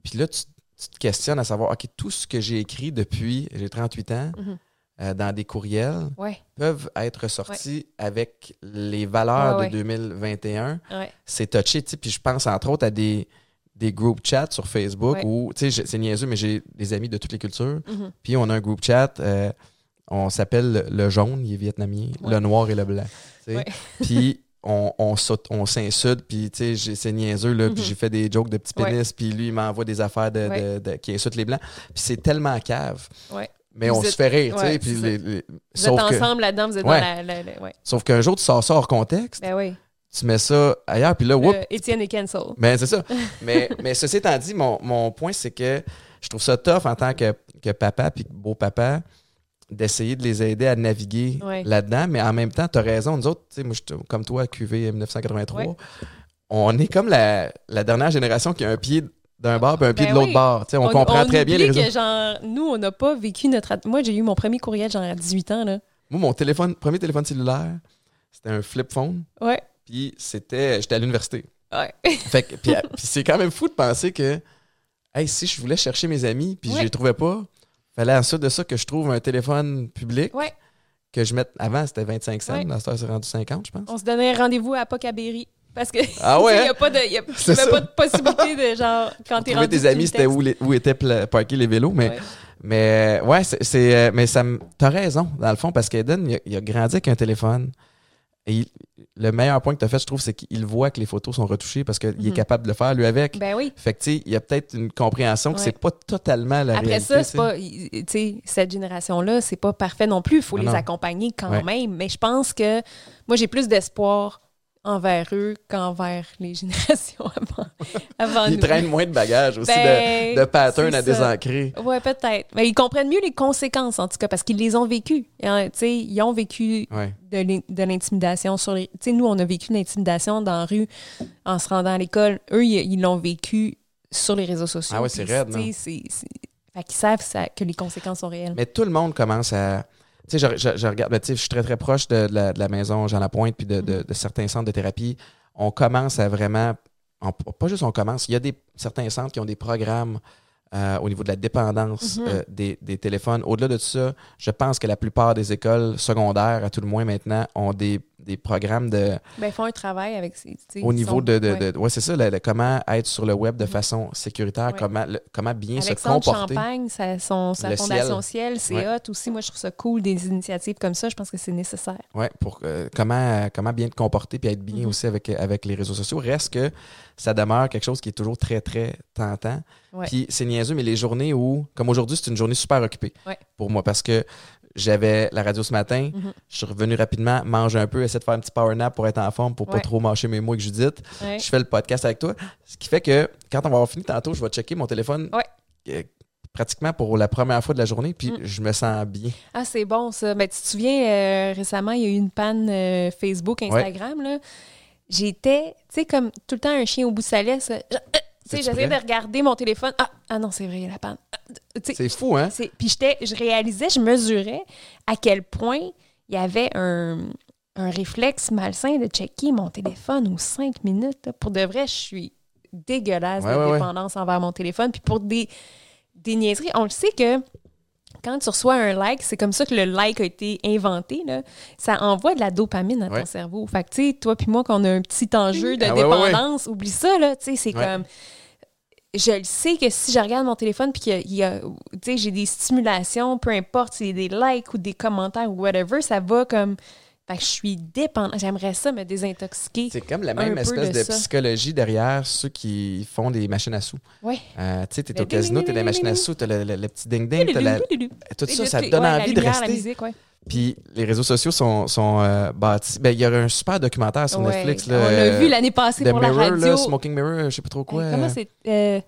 Puis là, tu, tu te questionnes à savoir, OK, tout ce que j'ai écrit depuis, j'ai 38 ans, Mhm. euh, dans des courriels, ouais, peuvent être ressortis avec les valeurs Ouais, de 2021. ouais. C'est touché. Puis je pense entre autres à des, des group chats sur Facebook où, tu sais, c'est niaiseux, mais j'ai des amis de toutes les cultures. Mhm. Puis on a un groupe chat, euh, on s'appelle le- jaune, il est vietnamien, le noir et le blanc. Puis on, on, saute- on s'insulte, puis tu sais, j'ai- c'est niaiseux, là, puis Mhm. j'ai fait des jokes de petits pénis, puis lui, il m'envoie des affaires de, Ouais. de- de- qui insultent les blancs. Puis c'est tellement cave. Mais Vous on se fait rire, tu sais. puis les- les- Vous sauf êtes que- ensemble là-dedans, vous êtes dans la. la- la- ouais. Sauf qu'un jour, tu sors ça hors contexte, Ben oui. tu mets ça ailleurs, puis là, whoop, Étienne est cancel. Ben, c'est ça. <laughs> mais, mais ceci étant dit, mon, mon point, c'est que je trouve ça tough en tant que, que papa puis beau-papa d'essayer de les aider à naviguer Ouais. là-dedans. Mais en même temps, tu as raison. Nous autres, moi, je suis comme toi, QV 1983, Ouais. on est comme la, la dernière génération qui a un pied d'un bord et un pied Ben de l'autre oui. bord. Sais, on, comprend très bien les réseaux. que, genre, nous, on n'a pas vécu notre... Moi, j'ai eu mon premier courriel, genre, à 18 ans, là. Moi, mon téléphone, premier téléphone cellulaire, c'était un flip phone. Ouais, Puis c'était, j'étais à l'université. ouais. <laughs> Fait que, puis, <laughs> puis c'est quand même fou de penser que, hey, si je voulais chercher mes amis, puis je les trouvais pas, fallait ensuite de ça que je trouve un téléphone public, Ouais. que je mette, avant c'était 25 cents, Ouais. dans c'est rendu 50, je pense. On se donnait rendez-vous à Pocaberry. Parce que Ah ouais, <laughs> il n'y hein? a pas de, y a- pas de possibilité de genre quand t'es rendu tes amis, c'était où, les- où étaient les vélos, mais, Ouais. mais ouais, c'est, c'est, euh, mais ça me- t'as raison, dans le fond, parce qu'Eden, il, a- il a grandi avec un téléphone. Et il- le meilleur point que tu as fait, je trouve, c'est qu'il voit que les photos sont retouchées parce qu'il est Mhm. capable de le faire, lui, avec. Ben oui. Fait que, tu sais, il y a peut-être une compréhension que Ouais. c'est pas totalement la Après réalité. ça, c'est pas, tu sais, cette génération-là, c'est pas parfait non plus. Il faut Non, les non. accompagner quand Ouais. même. Mais je pense que moi, j'ai plus d'espoir envers eux qu'envers les générations <laughs> avant, avant Ils nous. traînent moins de bagages aussi, Ben, de, de patterns à désancrer. Ouais, peut-être. Mais ils comprennent mieux les conséquences, en tout cas, parce qu'ils les ont vécues. Sais, ils ont vécu Ouais. de l'in- de l'intimidation sur les. Nous, on a vécu l'intimidation dans la rue en se rendant à l'école. Eux, ils l'ont vécu sur les réseaux sociaux. Ah ouais, c'est raide, non? c'est- Fait qu'ils savent ça- que les conséquences sont réelles. Mais tout le monde commence à. Tu sais, je, je- je regarde, ben, tu sais, je suis très très proche de, de la, de la maison Jean Lapointe puis de, de- de certains centres de thérapie. On commence à vraiment. on- pas juste on commence, il y a des, certains centres qui ont des programmes euh, au niveau de la dépendance Mhm. euh, des, des téléphones. Au-delà de ça, je pense que la plupart des écoles secondaires, à tout le moins maintenant, ont des, des programmes de, Ben, ils font un travail avec au niveau sont- de, de, ouais. de- ouais, c'est ça, le- le- comment être sur le web de Mhm. façon sécuritaire, Ouais. comment, le- comment bien se Alexandre comporter. Champagne, sa, son, sa fondation Ciel, c'est hot aussi. Moi, je trouve ça cool, des initiatives comme ça. Je pense que c'est nécessaire. Ouais, pour euh, comment, comment bien te comporter puis être bien Mhm. aussi avec, avec les réseaux sociaux. Reste que ça demeure quelque chose qui est toujours très, très tentant. Puis c'est niaiseux, mais les journées où, comme aujourd'hui, c'est une journée super occupée pour moi parce que j'avais la radio ce matin, Mhm. je suis revenu rapidement, manger un peu, essayer de faire un petit power nap pour être en forme, pour pas trop mâcher mes mots avec Judith. Ouais. Je fais le podcast avec toi. Ce qui fait que quand on va avoir fini tantôt, je vais checker mon téléphone Ouais. euh, pratiquement pour la première fois de la journée, puis Mm. je me sens bien. Ah, c'est bon ça. Mais tu te souviens, euh, récemment, il y a eu une panne euh, Facebook, Instagram. là. J'étais, tu sais, comme tout le temps un chien au bout de sa laisse. J'essayais de regarder mon téléphone. Ah, ah non, c'est vrai, il y a la panne. Ah, C'est fou, hein? Puis j'étais, je réalisais, je mesurais à quel point il y avait un, un réflexe malsain de checker mon téléphone aux cinq minutes. là. Pour de vrai, je suis dégueulasse Ouais, de ouais, ouais. dépendance envers mon téléphone. Puis pour des, des niaiseries, on le sait que quand tu reçois un like, c'est comme ça que le like a été inventé. Là. Ça envoie de la dopamine à ton Ouais. cerveau. Fait que, tu sais, toi puis moi, qu'on a un petit enjeu de Ah ouais, ouais, ouais. dépendance, oublie ça, là. Tu sais, c'est comme je le sais que si je regarde mon téléphone puis qu'il y a- a, j'ai des stimulations, peu importe c'est des likes ou des commentaires ou whatever, ça va comme. Fait que je suis dépendante. J'aimerais ça me désintoxiquer. C'est comme la même espèce de psychologie derrière ceux qui font des machines à sous. Ouais. Euh, tu sais, t'es Le au casino, t'as des machines à sous, t'as le, le- le petit ding-ding, t'as la- tout ça, ça te donne Ouais, la envie de lumière, la rester. musique, ouais. Puis les réseaux sociaux sont, sont euh, bâtis. Ben, il y a un super documentaire sur Ouais. Netflix. On Là, l'a euh, vu l'année passée The pour Mirror, la radio. là, Smoking Mirror, je sais pas trop quoi. Comment euh, c'est. euh,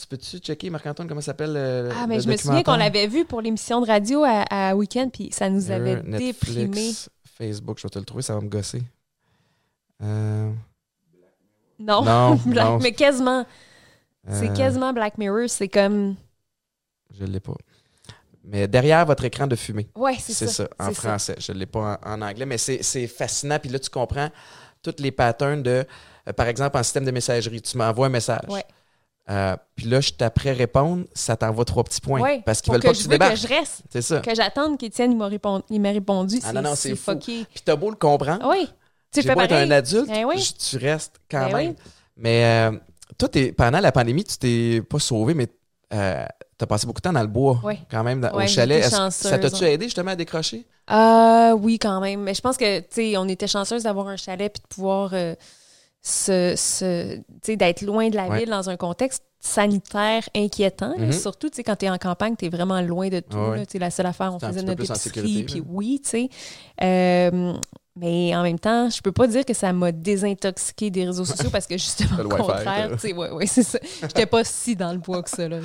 tu peux-tu checker, Marc-Antoine, comment ça s'appelle euh, Ah, mais je me souviens qu'on l'avait vu pour l'émission de radio à, à Week-end, puis ça nous avait déprimé. Facebook, je vais te le trouver, ça va me gosser. Euh, Non, Non, <laughs> Black- non. mais quasiment. C'est euh, quasiment Black Mirror. C'est comme. Je l'ai pas. Mais derrière votre écran de fumée. Ouais, c'est C'est ça. en c'est ça. français. Je ne l'ai pas en, en anglais, mais c'est c'est fascinant. Puis là, tu comprends tous les patterns de, euh, par exemple, en système de messagerie, tu m'envoies un message. Ouais. Euh, puis là, je t'apprends répondre, ça t'envoie trois petits points. Ouais, parce qu'ils veulent pas que je tu veux débarques. que je reste, C'est ça. que j'attende qu'Étienne m'a répondu. Il m'a répondu. Ah non, non, c'est fou. fucké. Puis t'as beau le comprendre. Oui. Tu fais beau être un adulte, Ben oui. je- tu restes quand Ben même. oui. Mais euh, toi, pendant la pandémie, tu t'es pas sauvé, mais euh, t'as passé beaucoup de temps dans le bois, quand même, dans- au chalet. ça t'a-tu aidé justement à décrocher? Euh, oui, quand même. Mais je pense que, tu sais, on était chanceuse d'avoir un chalet puis de pouvoir d'être loin de la Ouais. ville dans un contexte sanitaire inquiétant. Mhm. Surtout, tu sais, quand tu es en campagne, tu es vraiment loin de tout. Ouais, là. La seule affaire, on faisait notre épicerie, puis oui, tu sais. Euh, mais en même temps, je peux pas dire que ça m'a désintoxiqué des réseaux sociaux parce que justement, au contraire, tu sais, ouais, ouais, c'est ça. J'étais pas si dans le bois que ça, là.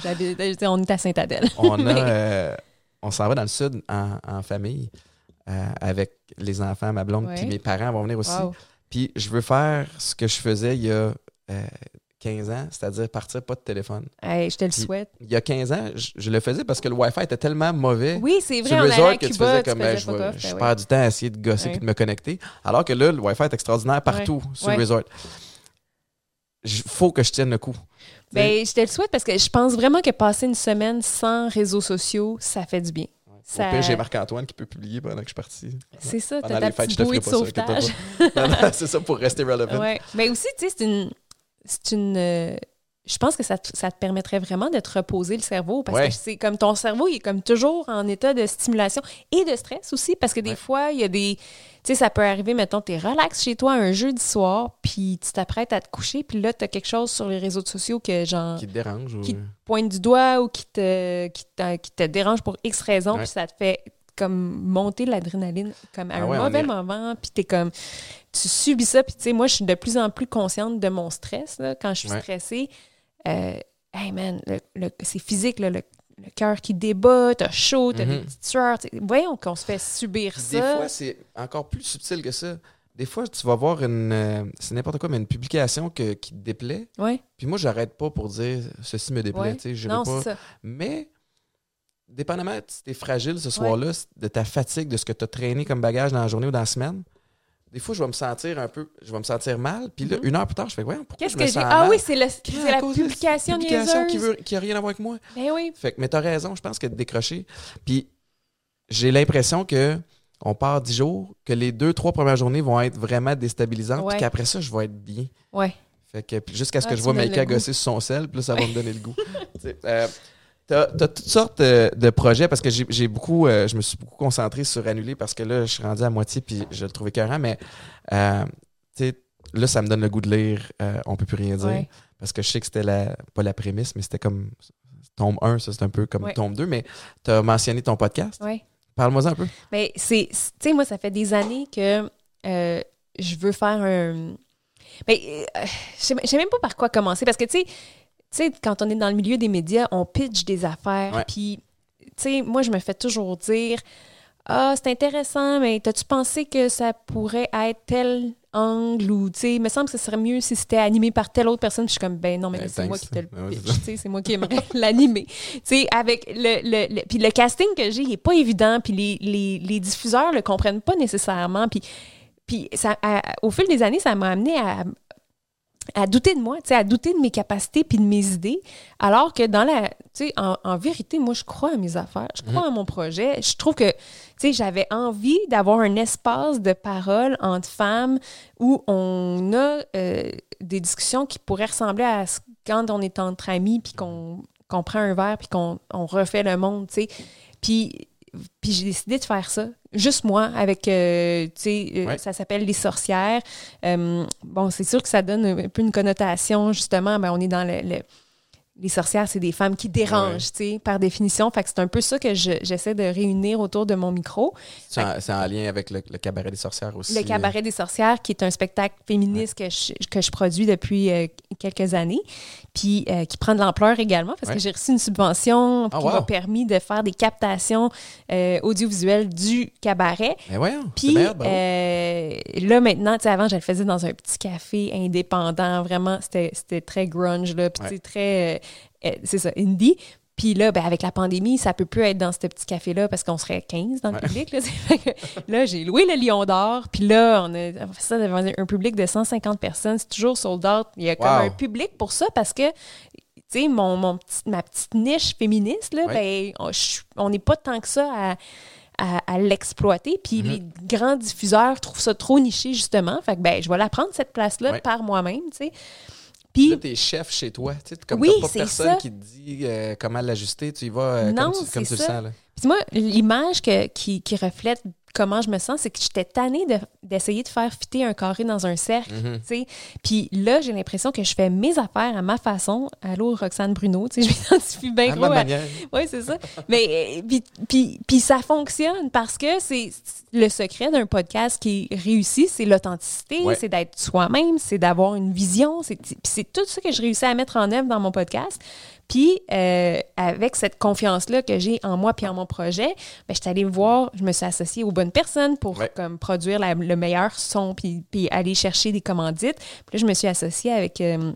On est à Sainte-Adèle. On <laughs> Mais- euh, on s'en va dans le sud en, en famille euh, avec les enfants, ma blonde, puis mes parents vont venir aussi. Wow. Puis je veux faire ce que je faisais il y a euh, 15 ans, c'est-à-dire partir pas de téléphone. Hey, je te le Puis- souhaite. Il y a 15 ans, je, je le faisais parce que le Wi-Fi était tellement mauvais. Oui, c'est sur vrai, le on resort à que tu Cuba, faisais tu comme ben, faisais je, off, je ben perds du temps à essayer de gosser Ouais. puis de me connecter. Alors que là, le Wi-Fi est extraordinaire partout sur le resort. Il faut que je tienne le coup. Ben, je te le souhaite parce que je pense vraiment que passer une semaine sans réseaux sociaux, ça fait du bien. Ça- Au pire, j'ai Marc-Antoine qui peut publier pendant que je suis parti. C'est ça, t'as ta les fêtes, petite bouée de pas ça, sauvetage. <laughs> c'est ça pour rester relevant. Ouais. Mais aussi, tu sais, c'est une. C'est une. Je pense que ça te, ça te permettrait vraiment de te reposer le cerveau parce Ouais. que c'est comme ton cerveau, il est comme toujours en état de stimulation et de stress aussi parce que des Ouais. fois, il y a des. Tu sais, ça peut arriver, mettons, tu es relax chez toi un jeudi soir, puis tu t'apprêtes à te coucher, puis là, tu as quelque chose sur les réseaux sociaux que, genre, Qui te dérange. Ou... Qui- pointe du doigt ou qui te, qui te, qui te dérange pour X raison, Ouais. puis ça te fait comme monter l'adrénaline comme à Ah un ouais, mauvais est- moment, puis t'es comme, tu subis ça, puis tu sais, moi, je suis de plus en plus consciente de mon stress, là, quand je suis Ouais. stressée. Euh, hey man, c'est physique, là, le, le cœur qui débat, t'as chaud, t'as des Mhm. petites sueurs, voyons qu'on se fait subir Puis ça. Des fois, c'est encore plus subtil que ça. Des fois, tu vas voir une. euh, c'est n'importe quoi, mais une publication que- qui te déplaît. ouais, Puis moi, j'arrête pas pour dire ceci me déplaît. Ouais. non, pas. c'est ça. Mais, dépendamment si t'es fragile ce soir-là, de ta fatigue, de ce que tu as traîné comme bagage dans la journée ou dans la semaine, des fois, je vais me sentir un peu. Je vais me sentir mal. Puis là, Mhm. une heure plus tard, je fais, ouais, pourquoi Qu'est-ce je me que j'ai? sens Ah mal? oui, c'est la cette publication publication qui, veut, qui a rien à voir avec moi. Ben oui. Fait que, mais t'as raison, je pense que de décrocher. Puis j'ai l'impression que on part dix jours, que les deux, trois premières journées vont être vraiment déstabilisantes, Ouais. puis qu'après ça, je vais être bien. Ouais. Fait que puis jusqu'à ce Ah, que je vois goût. gosser sur son sel, puis là, ça va me donner le goût. <laughs> Euh, T'as as toutes sortes de projets parce que j'ai beaucoup, euh, je me suis beaucoup concentré sur annuler parce que là, je suis rendu à moitié puis je le trouvais écœurant, mais euh, là, ça me donne le goût de lire euh, On peut plus rien dire Ouais. parce que je sais que c'était la, pas la prémisse, mais c'était comme tombe 1, ça c'est un peu comme Ouais. tombe 2, mais tu as mentionné ton podcast. Ouais. Parle-moi un peu. Mais c'est, tu sais, moi, ça fait des années que euh, je veux faire un. Mais euh, je sais même pas par quoi commencer parce que, tu sais, sais, quand on est dans le milieu des médias, on pitch des affaires. Puis, tu sais, moi, je me fais toujours dire Ah, c'est intéressant, mais t'as-tu pensé que ça pourrait être tel angle ou, tu sais, il me semble que ce serait mieux si c'était animé par telle autre personne. Puis je suis comme Ben non, mais Ben, c'est moi qui te le c'est pitch, tu sais, c'est moi qui aimerais <laughs> l'animer. Tu sais, avec le, le, le- Puis le casting que j'ai, il est pas évident, puis les, les, les diffuseurs le comprennent pas nécessairement. Puis, puis ça, à- au fil des années, ça m'a amené à, à douter de moi, à douter de mes capacités puis de mes idées, alors que dans la, tu sais, en, en vérité, moi, je crois à mes affaires, je crois à mon projet. Je trouve que, tu sais, j'avais envie d'avoir un espace de parole entre femmes où on a euh, des discussions qui pourraient ressembler à ce- quand on est entre amis puis qu'on prend un verre puis qu'on on refait le monde, tu sais. Puis puis j'ai décidé de faire ça, juste moi, avec, euh, tu sais, euh, Ouais. ça s'appelle Les Sorcières. Euh, bon, c'est sûr que ça donne un peu une connotation, justement, ben, on est dans le... le- les sorcières, c'est des femmes qui dérangent, Ouais. tu sais, par définition. Fait que c'est un peu ça que je- j'essaie de réunir autour de mon micro. C'est en, lien avec le, le cabaret des sorcières aussi. Le Cabaret des sorcières, qui est un spectacle féministe que, je, que je produis depuis euh, quelques années, puis euh, qui prend de l'ampleur également, parce Ouais. que j'ai reçu une subvention Ah, qui wow. m'a permis de faire des captations euh, audiovisuelles du cabaret. Mais voyons, c'est Puis merde, là, maintenant, tu sais, avant, je le faisais dans un petit café indépendant, vraiment, c'était très grunge, là, puis très, c'est ça, indie. Puis là, ben, avec la pandémie, ça peut plus être dans ce petit café-là parce qu'on serait 15 dans le Ouais. public. <laughs> Là, j'ai loué le Lion d'Or. Puis là, on a on fait ça devant un public de 150 personnes. C'est toujours sold out. Il y a comme un public pour ça parce que, tu sais, mon, mon petit- ma petite niche féministe, là, Ouais. ben, on n'est pas tant que ça à, à, à l'exploiter. Puis Mhm. les grands diffuseurs trouvent ça trop niché, justement. Fait que, ben, je vais la prendre, cette place-là, Ouais. par moi-même, tu sais. Puis, Là, t'es chef chez toi. Tu sais, comme Oui, t'as pas personne ça. qui te dit euh, comment l'ajuster, tu y vas euh, Non, comme tu, comme tu le ça. sens. Là. Puis moi, l'image qui, qui reflète comment je me sens, c'est que j'étais tannée de- d'essayer de, faire fitter un carré dans un cercle, Mhm. sais. Puis là, j'ai l'impression que je fais mes affaires à ma façon. Allô, Roxane Bruno, <laughs> je m'identifie bien À gros ma à- manière. oui, c'est ça. Mais euh, puis, puis, puis ça fonctionne parce que c'est le secret d'un podcast qui réussit, c'est l'authenticité, Ouais. c'est d'être soi-même, c'est d'avoir une vision. C'est tout ça que je réussis à mettre en œuvre dans mon podcast. Puis, euh, avec cette confiance-là que j'ai en moi puis en mon projet, ben, je suis allée voir, je me suis associée aux bonnes personnes pour Ouais. comme, produire la- le meilleur son puis, puis aller chercher des commandites. Puis là, je me suis associée avec euh,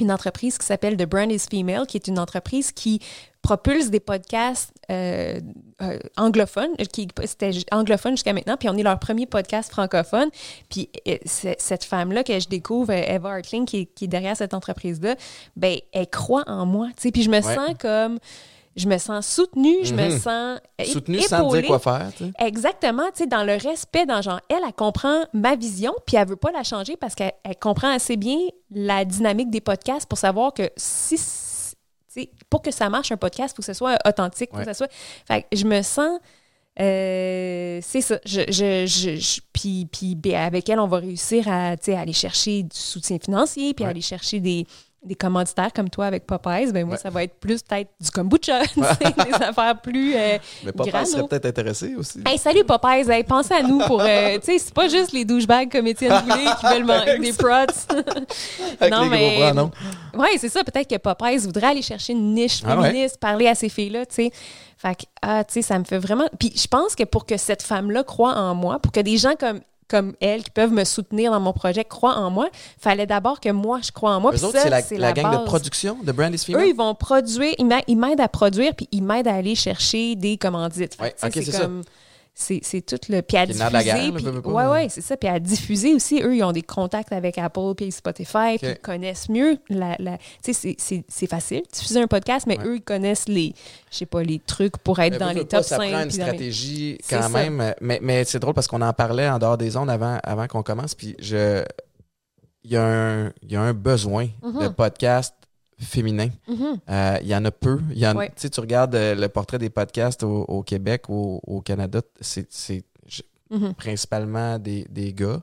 une entreprise qui s'appelle The Brand is Female, qui est une entreprise qui propulse des podcasts euh, euh, anglophones, qui c'était anglophone jusqu'à maintenant, puis on est leur premier podcast francophone. Puis euh, cette femme-là que je découvre, Eva Hartling, qui est, qui est derrière cette entreprise-là, ben elle croit en moi, tu sais. Puis je me Ouais. sens comme, je me sens soutenue, je me Mhm. sens é- Soutenu sans dire quoi faire. tu sais. Exactement, tu sais, dans le respect, dans genre, elle, elle comprend ma vision, puis elle veut pas la changer parce qu'elle elle comprend assez bien la dynamique des podcasts pour savoir que si, pour que ça marche un podcast, il faut que ce soit authentique, faut Ouais. que ce soit. Fait que je me sens. euh, c'est ça. Je, je, je, je- puis, puis ben, avec elle, on va réussir à, aller chercher du soutien financier, puis Ouais. aller chercher des, des commanditaires comme toi avec Popeyes. Ben moi, Ouais. ça va être plus peut-être du kombucha, <laughs> des <laughs> affaires plus. euh, Mais Grano. serait peut-être intéressé aussi. Hey, salut Popeyes, hey, pensez à nous pour. euh, tu sais, c'est pas juste les douchebags comme Étienne <laughs> Boulay qui veulent manger des prots. Avec non, les mais- gros bras, non? Oui, c'est ça. Peut-être que Popeyes voudrait aller chercher une niche Ah ouais? féministe, parler à ces filles-là, tu sais. Fait que, ah, tu sais, ça me fait vraiment. Puis je pense que pour que cette femme-là croie en moi, pour que des gens comme comme elle, qui peuvent me soutenir dans mon projet, croient en moi, fallait d'abord que moi, je crois en moi. Eux autres, c'est la, la gang de production de Brand is Female? Eux, ils vont produire, ils m'a- ils m'aident à produire, puis ils m'aident à aller chercher des commandites. Ouais, que, tu sais, ok, c'est ça. C'est c'est tout le. Puis à diffuser. guerre, puis- pas, ouais, ouais, c'est ça. Puis à diffuser aussi, eux, ils ont des contacts avec Apple puis Spotify, puis Ok. ils connaissent mieux. La, la- tu sais, c'est- c'est- c'est facile de diffuser un podcast, mais Ouais. eux, ils connaissent les, je sais pas, les trucs pour être Mais dans les veux pas, top 5. Ça prend une puis les- stratégie quand ça. même. Mais, mais c'est drôle parce qu'on en parlait en dehors des ondes avant, avant qu'on commence. Puis je. Il y, a un, il y a un besoin Mhm. de podcast féminin. Mhm. Euh, il y en a peu. Y en. Tu regardes euh, le portrait des podcasts au, au Québec ou au, Canada, c'est Mhm. principalement des, des gars.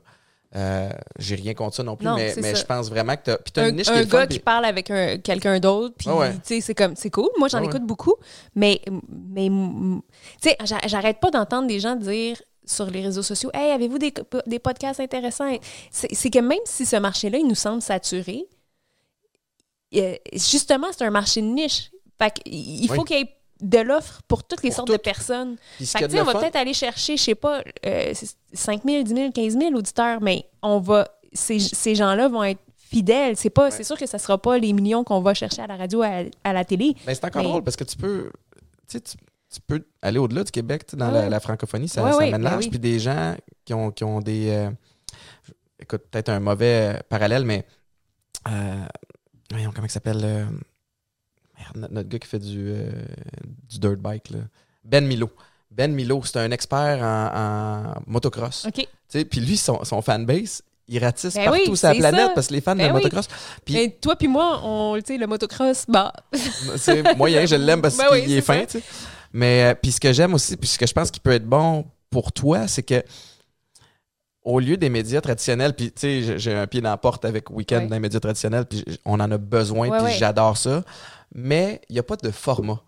Euh, J'ai rien contre ça non plus, Non, mais, je pense vraiment que tu as, t'as un, une niche un qui est gars fun, qui parle avec un- quelqu'un d'autre, puis ouais. c'est comme c'est cool. Moi, j'en ouais. écoute beaucoup, mais mais tu sais, j'a- j'arrête pas d'entendre des gens dire sur les réseaux sociaux, hey, avez-vous des, des podcasts intéressants? C'est que même si ce marché-là, il nous semble saturé, justement, c'est un marché de niche. Fait qu'il faut Oui. qu'il y ait de l'offre pour toutes les Pour sortes toutes. de personnes. Fait que, on va peut-être aller chercher, je sais pas, euh, 5 000, 10 000, 15 000 auditeurs, mais on va, ces, ces gens-là vont être fidèles. C'est pas, c'est sûr que ça sera pas les millions qu'on va chercher à la radio, à, à la télé. Ben, c'est encore Mais- drôle parce que tu peux, tu, peux aller au-delà du Québec, dans Ouais. la, la francophonie, ça, Ouais, ça mène ben large. Puis des gens qui ont, qui ont des. euh, écoute, peut-être un mauvais euh, parallèle, mais. Euh, voyons, comment il s'appelle euh, merde, notre, gars qui fait du, euh, du dirt bike, là. Ben Milo. Ben Milo, c'est un expert en, en motocross. OK. Tu sais, Puis lui, son, son fanbase, il ratisse Ben partout oui, sur la planète ça. parce que les fans Ben de oui. motocross. Puis Mais toi puis moi, on, tu sais, le motocross, bah, <laughs> c'est moyen, je l'aime parce Ben qu'il oui, est c'est fin, ça. tu sais. Mais euh, puis ce que j'aime aussi, puis ce que je pense qui peut être bon pour toi, c'est que au lieu des médias traditionnels, puis tu sais, j'ai- un pied dans la porte avec Weekend Ouais. dans les médias traditionnels, puis on en a besoin, puis j'adore ça. Mais il n'y a pas de format.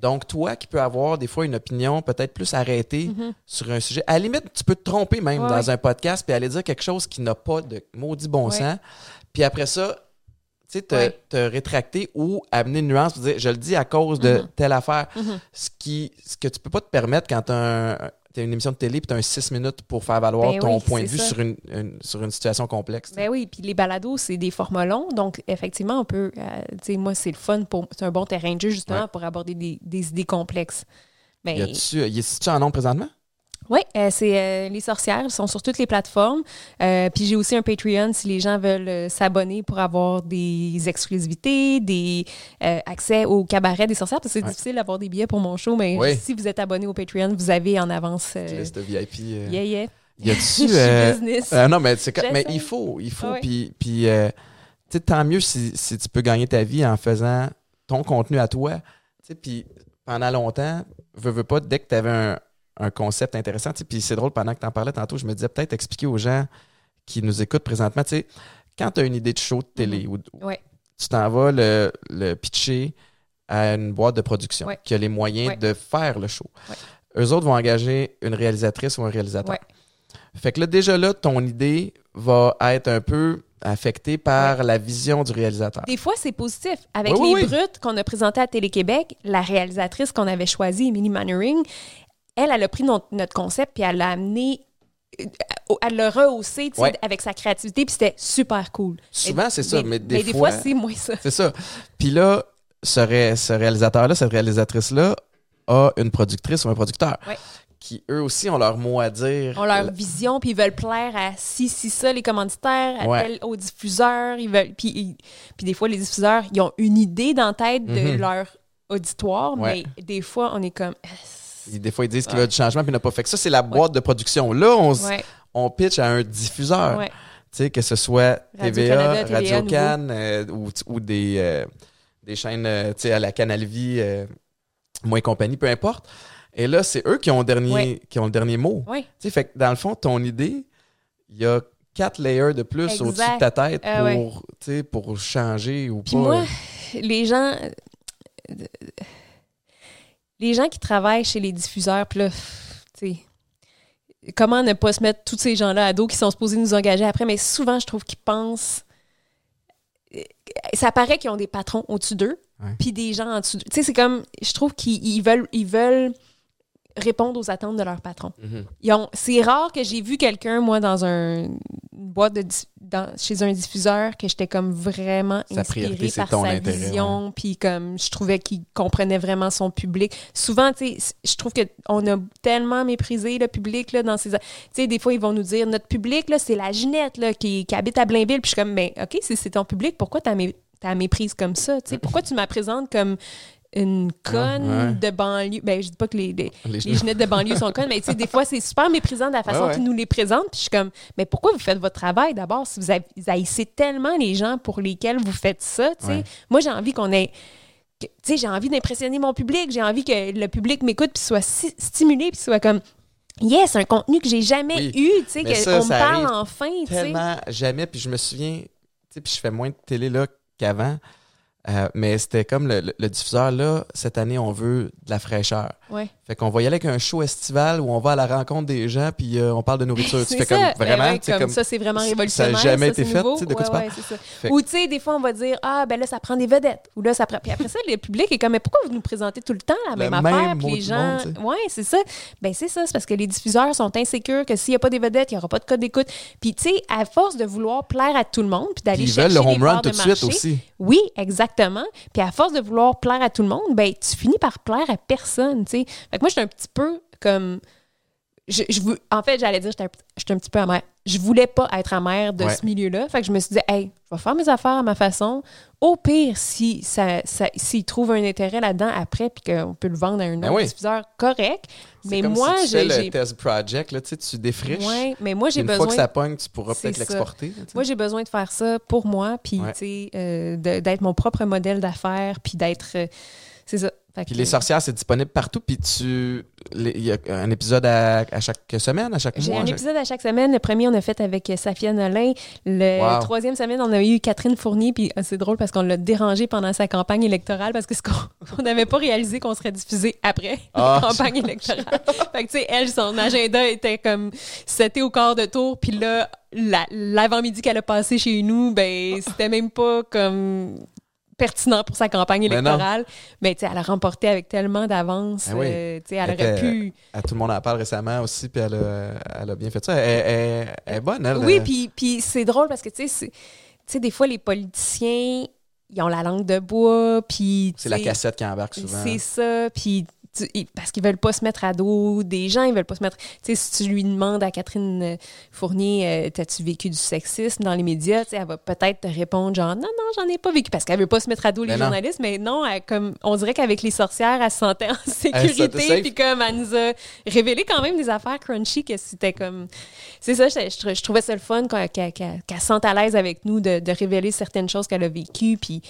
Donc, toi qui peux avoir des fois une opinion peut-être plus arrêtée Mhm. sur un sujet, à la limite, tu peux te tromper même dans un podcast puis aller dire quelque chose qui n'a pas de maudit bon sens. Puis après ça, tu sais, te, rétracter ou amener une nuance dire je le dis à cause de Mhm. telle affaire. Mhm. Ce, qui, ce que tu peux pas te permettre quand tu as, une émission de télé puis tu as un 6 minutes pour faire valoir Ben ton oui, point de vue sur une, une- sur une situation complexe. Ben oui, puis les balados, c'est des formats longs, donc effectivement, on peut, euh, tu sais, moi, c'est le fun, pour, c'est un bon terrain de jeu, justement, Ouais. pour aborder des, des idées complexes. Ben, Y y a-tu en nombre présentement? Oui, euh, c'est euh, Les Sorcières. Sont sur toutes les plateformes. Euh, puis j'ai aussi un Patreon si les gens veulent s'abonner pour avoir des exclusivités, des accès au cabaret des sorcières. Parce que c'est Ouais. difficile d'avoir des billets pour mon show, mais Oui. si vous êtes abonné au Patreon, vous avez en avance. Liste de VIP. yeah, yeah. Y a-tu. <laughs> Non, mais, il faut. Il faut. Ah ouais. Puis, tu sais, tant mieux si, si tu peux gagner ta vie en faisant ton contenu à toi. Puis pendant longtemps, veux, veux pas, dès que tu avais un, un concept intéressant, puis c'est drôle, pendant que tu en parlais tantôt, je me disais peut-être expliquer aux gens qui nous écoutent présentement, tu sais, quand tu as une idée de show de télé ou ou Ouais. tu t'en vas le, le pitcher à une boîte de production Ouais. qui a les moyens Ouais. de faire le show. Eux autres vont engager une réalisatrice ou un réalisateur. Fait que là, déjà là, ton idée va être un peu affectés par la vision du réalisateur. Des fois, c'est positif. Avec Oui, les oui, oui. brutes qu'on a présentées à Télé-Québec, la réalisatrice qu'on avait choisie, Emily Mannering, elle, elle a pris notre, notre concept puis elle l'a amené, euh, elle l'a rehaussé Ouais. avec sa créativité, puis c'était super cool. Souvent, c'est ça, mais des fois, fois- c'est moins ça. C'est ça. Puis là, ce, ré- ce réalisateur-là, cette réalisatrice-là, a une productrice ou un producteur Ouais. qui, eux aussi, ont leur mot à dire. ont leur vision, puis ils veulent plaire à si, si, ça, les commanditaires, à Ouais. tel, aux diffuseurs. Ils veulent, puis, puis des fois, les diffuseurs, ils ont une idée dans la tête de Mhm. leur auditoire, mais des fois, on est comme... ils- des fois, ils disent qu'il y a du changement, puis il n'a pas fait que ça. C'est la boîte de production. Là, on, Ouais, pitch à un diffuseur. ouais. Tu sais, que ce soit TVA, Radio-Can euh, ou, ou des, euh, des chaînes euh, tu sais, à la Canal Vie, moi et compagnie, peu importe. Et là, c'est eux qui ont, le dernier, Ouais. qui ont le dernier mot. Ouais. Tu sais, fait que dans le fond, ton idée, il y a quatre layers de plus Exact. au-dessus de ta tête Ah pour, ouais. tu sais, pour changer ou Puis pas. moi, les gens... Les gens qui travaillent chez les diffuseurs, puis là, tu sais, comment ne pas se mettre tous ces gens-là à dos qui sont supposés nous engager après, mais souvent, je trouve qu'ils pensent... Ça paraît qu'ils ont des patrons au-dessus d'eux, puis des gens en dessous d'eux. Tu sais, c'est comme... Je trouve qu'ils ils veulent, ils veulent répondre aux attentes de leur patron. Mhm. C'est rare que j'ai vu quelqu'un, moi, dans un, une boîte de dans- chez un diffuseur, que j'étais comme vraiment Sa inspirée par sa intérêt, vision, puis comme je trouvais qu'il comprenait vraiment son public. Souvent, tu sais, je trouve qu'on a tellement méprisé le public là, dans ces... Tu sais, des fois, ils vont nous dire, notre public, là, c'est la Ginette là, qui, qui habite à Blainville. Puis je suis comme, mais OK, si c'est ton public, pourquoi t'as mé- t'as méprise comme ça? Tu sais, pourquoi tu me présentes comme une conne Ouais. de banlieue? Ben, je dis pas que les- les, Les genettes de banlieue sont connes, mais tu sais, des fois, c'est super méprisant de la façon qu'ils nous les présentent. Puis je suis comme, mais pourquoi vous faites votre travail d'abord si vous haïssez tellement les gens pour lesquels vous faites ça, tu sais? Moi, j'ai envie qu'on ait. que- Tu sais, j'ai envie d'impressionner mon public, j'ai envie que le public m'écoute puis soit si- stimulé puis soit comme. Yes, un contenu que j'ai jamais Oui. eu, tu sais, ça, qu'on me parle enfin, tu sais. Tellement jamais. Puis je me souviens, tu sais, puis je fais moins de télé là qu'avant. Euh, mais c'était comme le, le- diffuseur là, cette année, on veut de la fraîcheur. Ouais. Fait qu'on va y aller avec un show estival où on va à la rencontre des gens puis euh, on parle de nourriture. <laughs> tu C'est fais ça. comme Ben vraiment, ouais, comme, comme ça, c'est vraiment ça a révolutionnaire. jamais ça, été fait, tu sais, de quoi tu parles? ouais, Ou tu sais, des fois, on va dire Ah, ben là, ça prend des vedettes. Ou là, ça prend. Puis après ça, le public est comme Mais pourquoi vous nous présentez tout le temps la même même affaire? Puis les gens. monde, ouais, c'est ça. Ben c'est ça. C'est parce que les diffuseurs sont insécures que s'il n'y a pas des vedettes, il n'y aura pas de code d'écoute. Puis tu sais, à force de vouloir plaire à tout le monde, puis d'aller ils chercher veulent le home run tout de suite aussi. oui, exactement. Puis à force de vouloir plaire à tout le monde, ben tu finis par plaire à personne, tu sais. Fait que moi, j'étais un petit peu comme... Je, je en fait, j'allais dire, j'étais un, j'étais un petit peu amère. Je voulais pas être amère de Ouais. ce milieu-là. Fait que je me suis dit, hey, je vais faire mes affaires à ma façon. Au pire, si ça, ça, s'ils trouvent un intérêt là-dedans après, puis qu'on peut le vendre à un Ben autre oui. diffuseur, correct. Mais comme moi, si tu fais j'ai... le test project, là, tu sais, tu défriches. Mais moi, j'ai une besoin... fois que ça pogne, tu pourras peut-être l'exporter. là, tu sais. Moi, j'ai besoin de faire ça pour moi, puis Ouais. tu sais, euh, d'être mon propre modèle d'affaires, puis d'être. euh, c'est ça. Fait Puis que- les sorcières, c'est disponible partout. Puis tu. Il y a un épisode à, à chaque semaine, à chaque J'ai mois. un chaque- épisode à chaque semaine. Le premier, on a fait avec Safia Nolin. Le Wow. troisième semaine, on a eu Catherine Fournier. Puis euh, c'est drôle parce qu'on l'a dérangée pendant sa campagne électorale parce que ce qu'on <laughs> on n'avait pas réalisé qu'on serait diffusé après Ah. la campagne électorale. fait que, tu sais, elle, son agenda était comme c'était au quart de tour. Puis là, la- l'avant-midi qu'elle a passé chez nous, ben, c'était même pas comme pertinent pour sa campagne électorale. Mais tu sais, elle a remporté avec tellement d'avance. Ben oui. euh, elle Elle aurait était- pu... À tout le monde en parle récemment aussi, puis elle a, elle a bien fait ça. Elle, elle- elle est bonne, elle. Oui, euh, puis, puis c'est drôle parce que, tu sais, des fois, les politiciens, ils ont la langue de bois, puis... C'est la cassette qui embarque souvent. C'est ça, puis... tu- Parce qu'ils veulent pas se mettre à dos des gens, ils veulent pas se mettre... Tu sais, si tu lui demandes à Catherine euh, Fournier, euh, t'as-tu vécu du sexisme dans les médias, tu sais, elle va peut-être te répondre genre, non, non, j'en ai pas vécu, parce qu'elle veut pas se mettre à dos les Mais non. journalistes, mais non, elle, comme, on dirait qu'avec les sorcières, elle se sentait en <laughs> sécurité, puis comme elle nous a révélé quand même des affaires crunchy que c'était comme... C'est ça, je, je- je trouvais ça le fun qu'elle se sente à l'aise avec nous de, de révéler certaines choses qu'elle a vécues, puis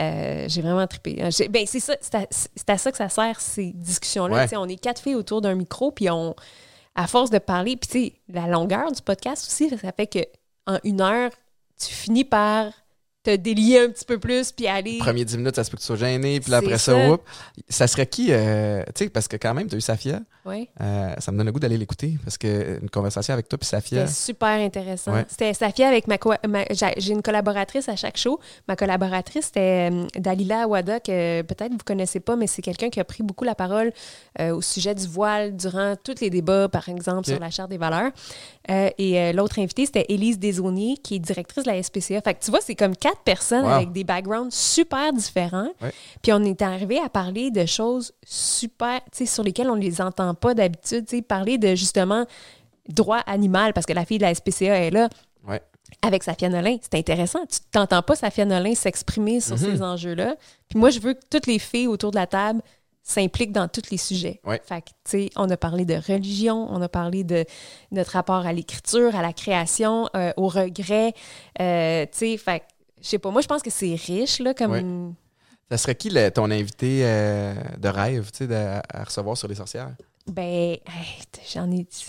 euh, j'ai vraiment trippé. J'ai- Ben, c'est ça, c'est à, c'est à ça que ça sert, ces discussions-là. Ouais. On est quatre filles autour d'un micro, puis on, à force de parler, puis tu sais, la longueur du podcast aussi, ça fait que en une heure, tu finis par te délier un petit peu plus, puis aller. Premier 10 minutes, ça se peut que tu sois gêné, puis après ça, ça. ça serait qui, euh, tu sais, parce que quand même, tu as eu Safia, Ouais. euh, ça me donne le goût d'aller l'écouter, parce que une conversation avec toi puis Safia, C'était super intéressant. Ouais. C'était Safia avec ma, ma- j'ai une collaboratrice à chaque show. Ma collaboratrice, c'était euh, Dalila Awada, que peut-être vous connaissez pas, mais c'est quelqu'un qui a pris beaucoup la parole au sujet du voile durant tous les débats, par exemple, sur la Charte des valeurs. Et l'autre invitée, c'était Élise Desauniers, qui est directrice de la SPCA. Fait que tu vois, c'est comme quatre personnes Wow. avec des backgrounds super différents. Ouais. Puis on est arrivé à parler de choses super, tu sais, sur lesquelles on ne les entend pas d'habitude. Tu sais, parler de justement droit animal, parce que la fille de la SPCA est là Ouais. avec Safia Nolin. C'est intéressant. Tu t'entends pas Safia Nolin s'exprimer sur Mhm. ces enjeux-là. Puis moi, je veux que toutes les filles autour de la table s'impliquent dans tous les sujets. Ouais. Fait que, tu sais, on a parlé de religion, on a parlé de notre rapport à l'écriture, à la création, euh, au regret. Euh, tu sais, fait je sais pas, moi, je pense que c'est riche, là, comme... Ouais. ça serait qui le- ton invité euh, de rêve, tu sais, à recevoir sur les sorcières? Ben, hey, j'en ai dit.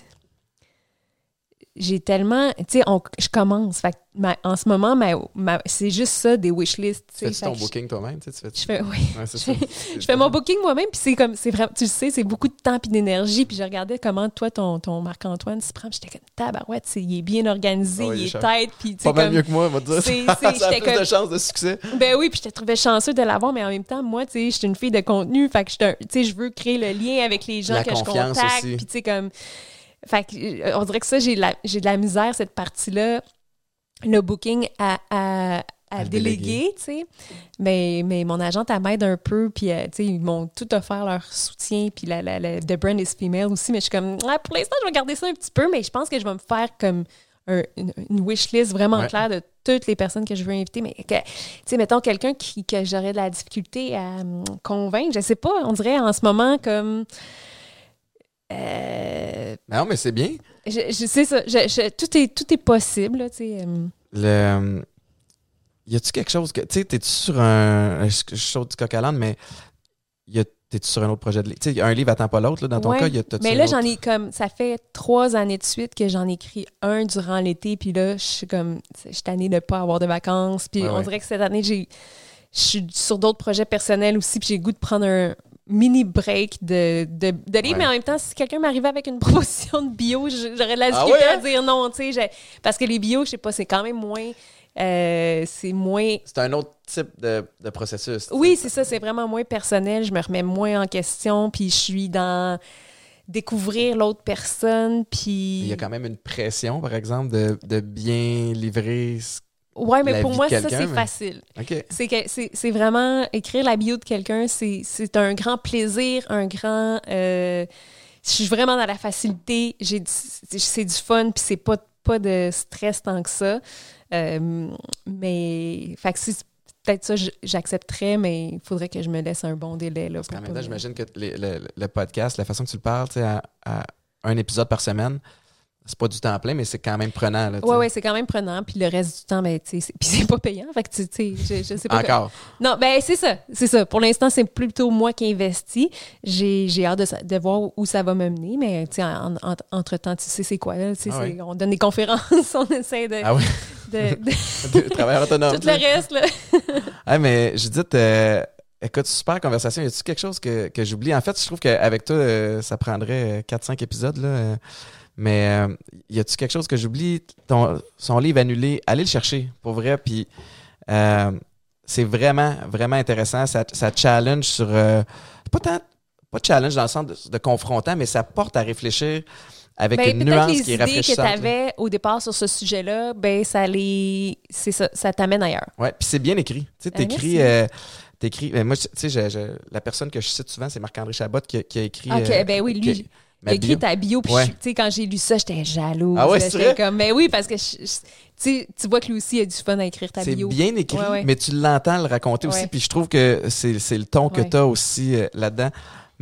J'ai tellement. Tu sais, je commence. Fait que ma- en ce moment, ma, ma- c'est juste ça, des wishlists. Fais-tu ton booking toi-même? tu fais- Je fais, oui. Ouais, je ça. fais- Je fais mon booking moi-même, puis c'est comme, c'est vraiment, tu le sais, c'est beaucoup de temps puis d'énergie. Puis je regardais comment toi, ton, ton Marc-Antoine s'y prend, puis j'étais comme tabarouette, il est bien organisé, ouais, il il est tête, puis Pas mal comme- mieux que moi, on va dire. <laughs> c'est- ça a de chances de succès. Ben oui, puis je te trouvais chanceux de l'avoir, mais en même temps, moi, tu sais, je suis une fille de contenu, fait que je suis un- tu sais, je veux créer le lien avec les gens La que je contacte, puis tu sais, comme... Fait que, euh, on dirait que ça, j'ai de la, misère, cette partie-là, le booking à, à, à À le déléguer, tu sais. Mais, mais mon agente, elle m'aide un peu, puis euh, tu sais, ils m'ont tout offert leur soutien, puis la, la, la, The Brand is Female aussi, mais je suis comme, ah, pour l'instant, je vais garder ça un petit peu, mais je pense que je vais me faire comme un- une, une wish list vraiment Ouais. claire de toutes les personnes que je veux inviter, mais que, tu sais, mettons quelqu'un qui, que j'aurais de la difficulté à hum, convaincre, je sais pas, on dirait en ce moment comme... euh, Non, mais c'est bien. je, je sais ça, je- je- tout, est, tout est possible, là, tu sais. hum. Le... euh, Y a-tu quelque chose que. Tu sais, t'es-tu sur un. Je saute du coq à mais y a- t'es-tu sur un autre projet de livre? Tu sais, un livre attend pas l'autre, là, dans ton Ouais. cas. Y a, Mais là, j'en ai comme. Ça fait trois années de suite que j'en écris un durant l'été, puis là, je suis comme. Je suis tannée de pas avoir de vacances. Puis Ouais, on ouais. dirait que cette année, j'ai. Je suis sur d'autres projets personnels aussi, puis j'ai le goût de prendre un mini break de, de, de livre. Ouais. Mais en même temps, si quelqu'un m'arrivait avec une <laughs> proposition de bio, j'aurais de la Ah difficulté à dire non, tu sais. Parce que les bio, je sais pas, c'est quand même moins. euh, c'est moins C'est un autre type de, de processus. oui, c'est ça, c'est vraiment moins personnel. Je me remets moins en question, puis je suis dans découvrir l'autre personne, puis... Il y a quand même une pression, par exemple, de, de bien livrer. ce- Ouais, mais la pour moi, ça, c'est mais- facile. OK. C'est vraiment... Écrire la bio de quelqu'un, c'est un grand plaisir, un grand... euh, je suis vraiment dans la facilité, c'est du fun, puis c'est pas, pas de stress tant que ça. Euh, mais... Fait que c'est peut-être ça, j'accepterais, mais il faudrait que je me laisse un bon délai. Là, Parce qu'en même temps, j'imagine que les- le, le podcast, la façon que tu le parles, tu sais, à, à un épisode par semaine, c'est pas du temps plein, mais c'est quand même prenant. Là, tu Ouais, c'est quand même prenant. Puis le reste du temps, ben, tu sais, c'est- puis c'est pas payant. Fait que, tu sais, je, je sais pas. Encore. Non, ben, c'est ça. C'est ça. Pour l'instant, c'est plutôt moi qui investis. J'ai, j'ai hâte de, de voir où ça va me mener. Mais, tu sais, en- en- entre-temps, tu sais, c'est quoi, là? Ah ouais. on donne des conférences, <laughs> on essaie de. Ah oui, <laughs> de- de- travailleur autonome. tout le reste, là. <laughs> Ah, mais Judith, euh, écoute, super conversation. Y a-tu quelque chose que, que j'oublie? En fait, je trouve qu'avec toi, euh, ça prendrait 4-5 épisodes. Là, euh, mais euh, y a-tu quelque chose que j'oublie? Ton, son livre annulé, allez le chercher, pour vrai. Puis euh, c'est vraiment, vraiment intéressant. Ça, ça challenge sur. euh, pas tant. Pas challenge dans le sens de, de confrontant, mais ça porte à réfléchir avec Ben, une nuance les qui est idées que tu rafraîchissante. avais au départ sur ce sujet-là, ben, ça les. C'est ça, ça t'amène ailleurs. Ouais, puis c'est bien écrit. Tu sais, Ah, t'écris. euh, t'écris- ben, moi, tu sais, la personne que je cite souvent, c'est Marc-André Chabot qui, a- qui a écrit. Ok, ben oui, lui, qui- ma écrit bio. ta bio, puis Ouais. tu sais, quand j'ai lu ça, j'étais jalouse. Ah ouais, c'est comme, mais oui, parce que je- je- tu vois que lui aussi a du fun à écrire ta C'est bio. bien écrit, Ouais, mais tu l'entends le raconter aussi. Puis je trouve que c'est c'est le ton que tu as aussi euh, là-dedans.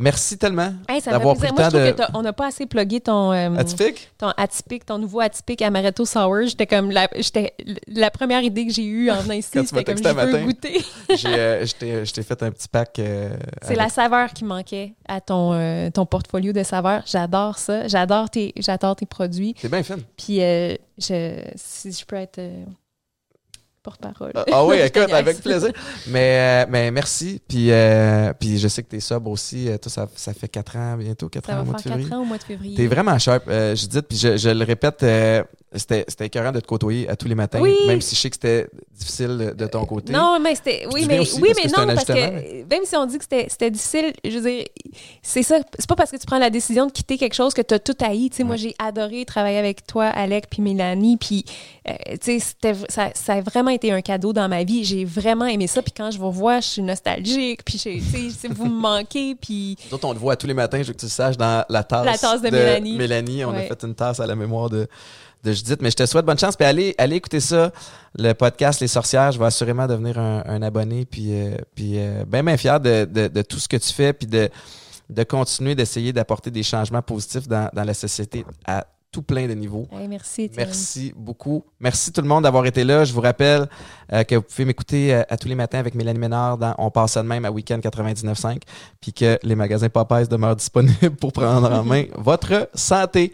Merci tellement Hey, d'avoir pris le Moi, temps je de. t'as- on n'a pas assez plugué ton, euh, Atypique? ton atypique, ton nouveau atypique Amaretto Sour. J'étais comme la, j'étais, la première idée que j'ai eue en venant ici, c'était comme je veux matin. goûter. <laughs> J'ai, euh, je t'ai- fait un petit pack. euh, <laughs> C'est la saveur qui manquait à ton, euh, ton portfolio de saveurs. J'adore ça. J'adore tes, j'adore tes produits. C'est bien fun. Puis, je, si je peux être porte-parole. Ah, ah oui, <laughs> écoute, avec plaisir. Mais, euh, mais merci. Puis, euh, puis je sais que t'es sobre aussi. Euh, Toi, ça, ça fait 4 ans bientôt, 4 Ça ans au va mois de faire février. quatre ans au mois de février. T'es vraiment sharp, euh, Judith. Puis je, je le répète, euh, c'était c'était écœurant de te côtoyer à tous les matins. Oui. Même si je sais que c'était difficile de, ton côté. Non, mais c'était. Oui, mais, aussi oui, mais non, parce que même si on dit que c'était c'était difficile, je veux dire, c'est ça. C'est pas parce que tu prends la décision de quitter quelque chose que tu as tout haï. Tu sais, moi, j'ai adoré travailler avec toi, Alec, puis Mélanie. Puis, euh, tu sais, c'était- ça, ça a vraiment été un cadeau dans ma vie. J'ai vraiment aimé ça. Puis quand je vous vois, je suis nostalgique. Puis, tu sais, vous me manquez. Puis, Nous autres, on te voit tous les matins, je veux que tu le saches, dans la tasse, La tasse de Mélanie. Mélanie. On a fait une tasse à la mémoire de, de Judith. Mais je te souhaite bonne chance. Puis allez, allez écouter ça, le podcast Les Sorcières. Je vais assurément devenir un, un abonné. Puis, euh, puis euh, ben, ben fier de, de, de tout ce que tu fais. Puis de, de continuer d'essayer d'apporter des changements positifs dans, dans la société à tout plein de niveaux. hey, merci, Étienne. Merci beaucoup. Merci tout le monde d'avoir été là. Je vous rappelle euh, que vous pouvez m'écouter euh, à tous les matins avec Mélanie Ménard dans On passe ça de même à Weekend 99.5 puis que les magasins Popeyes demeurent <laughs> disponibles pour prendre en main votre santé.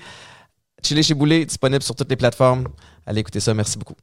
Chili chez Boulet, disponible sur toutes les plateformes. Allez écouter ça. Merci beaucoup.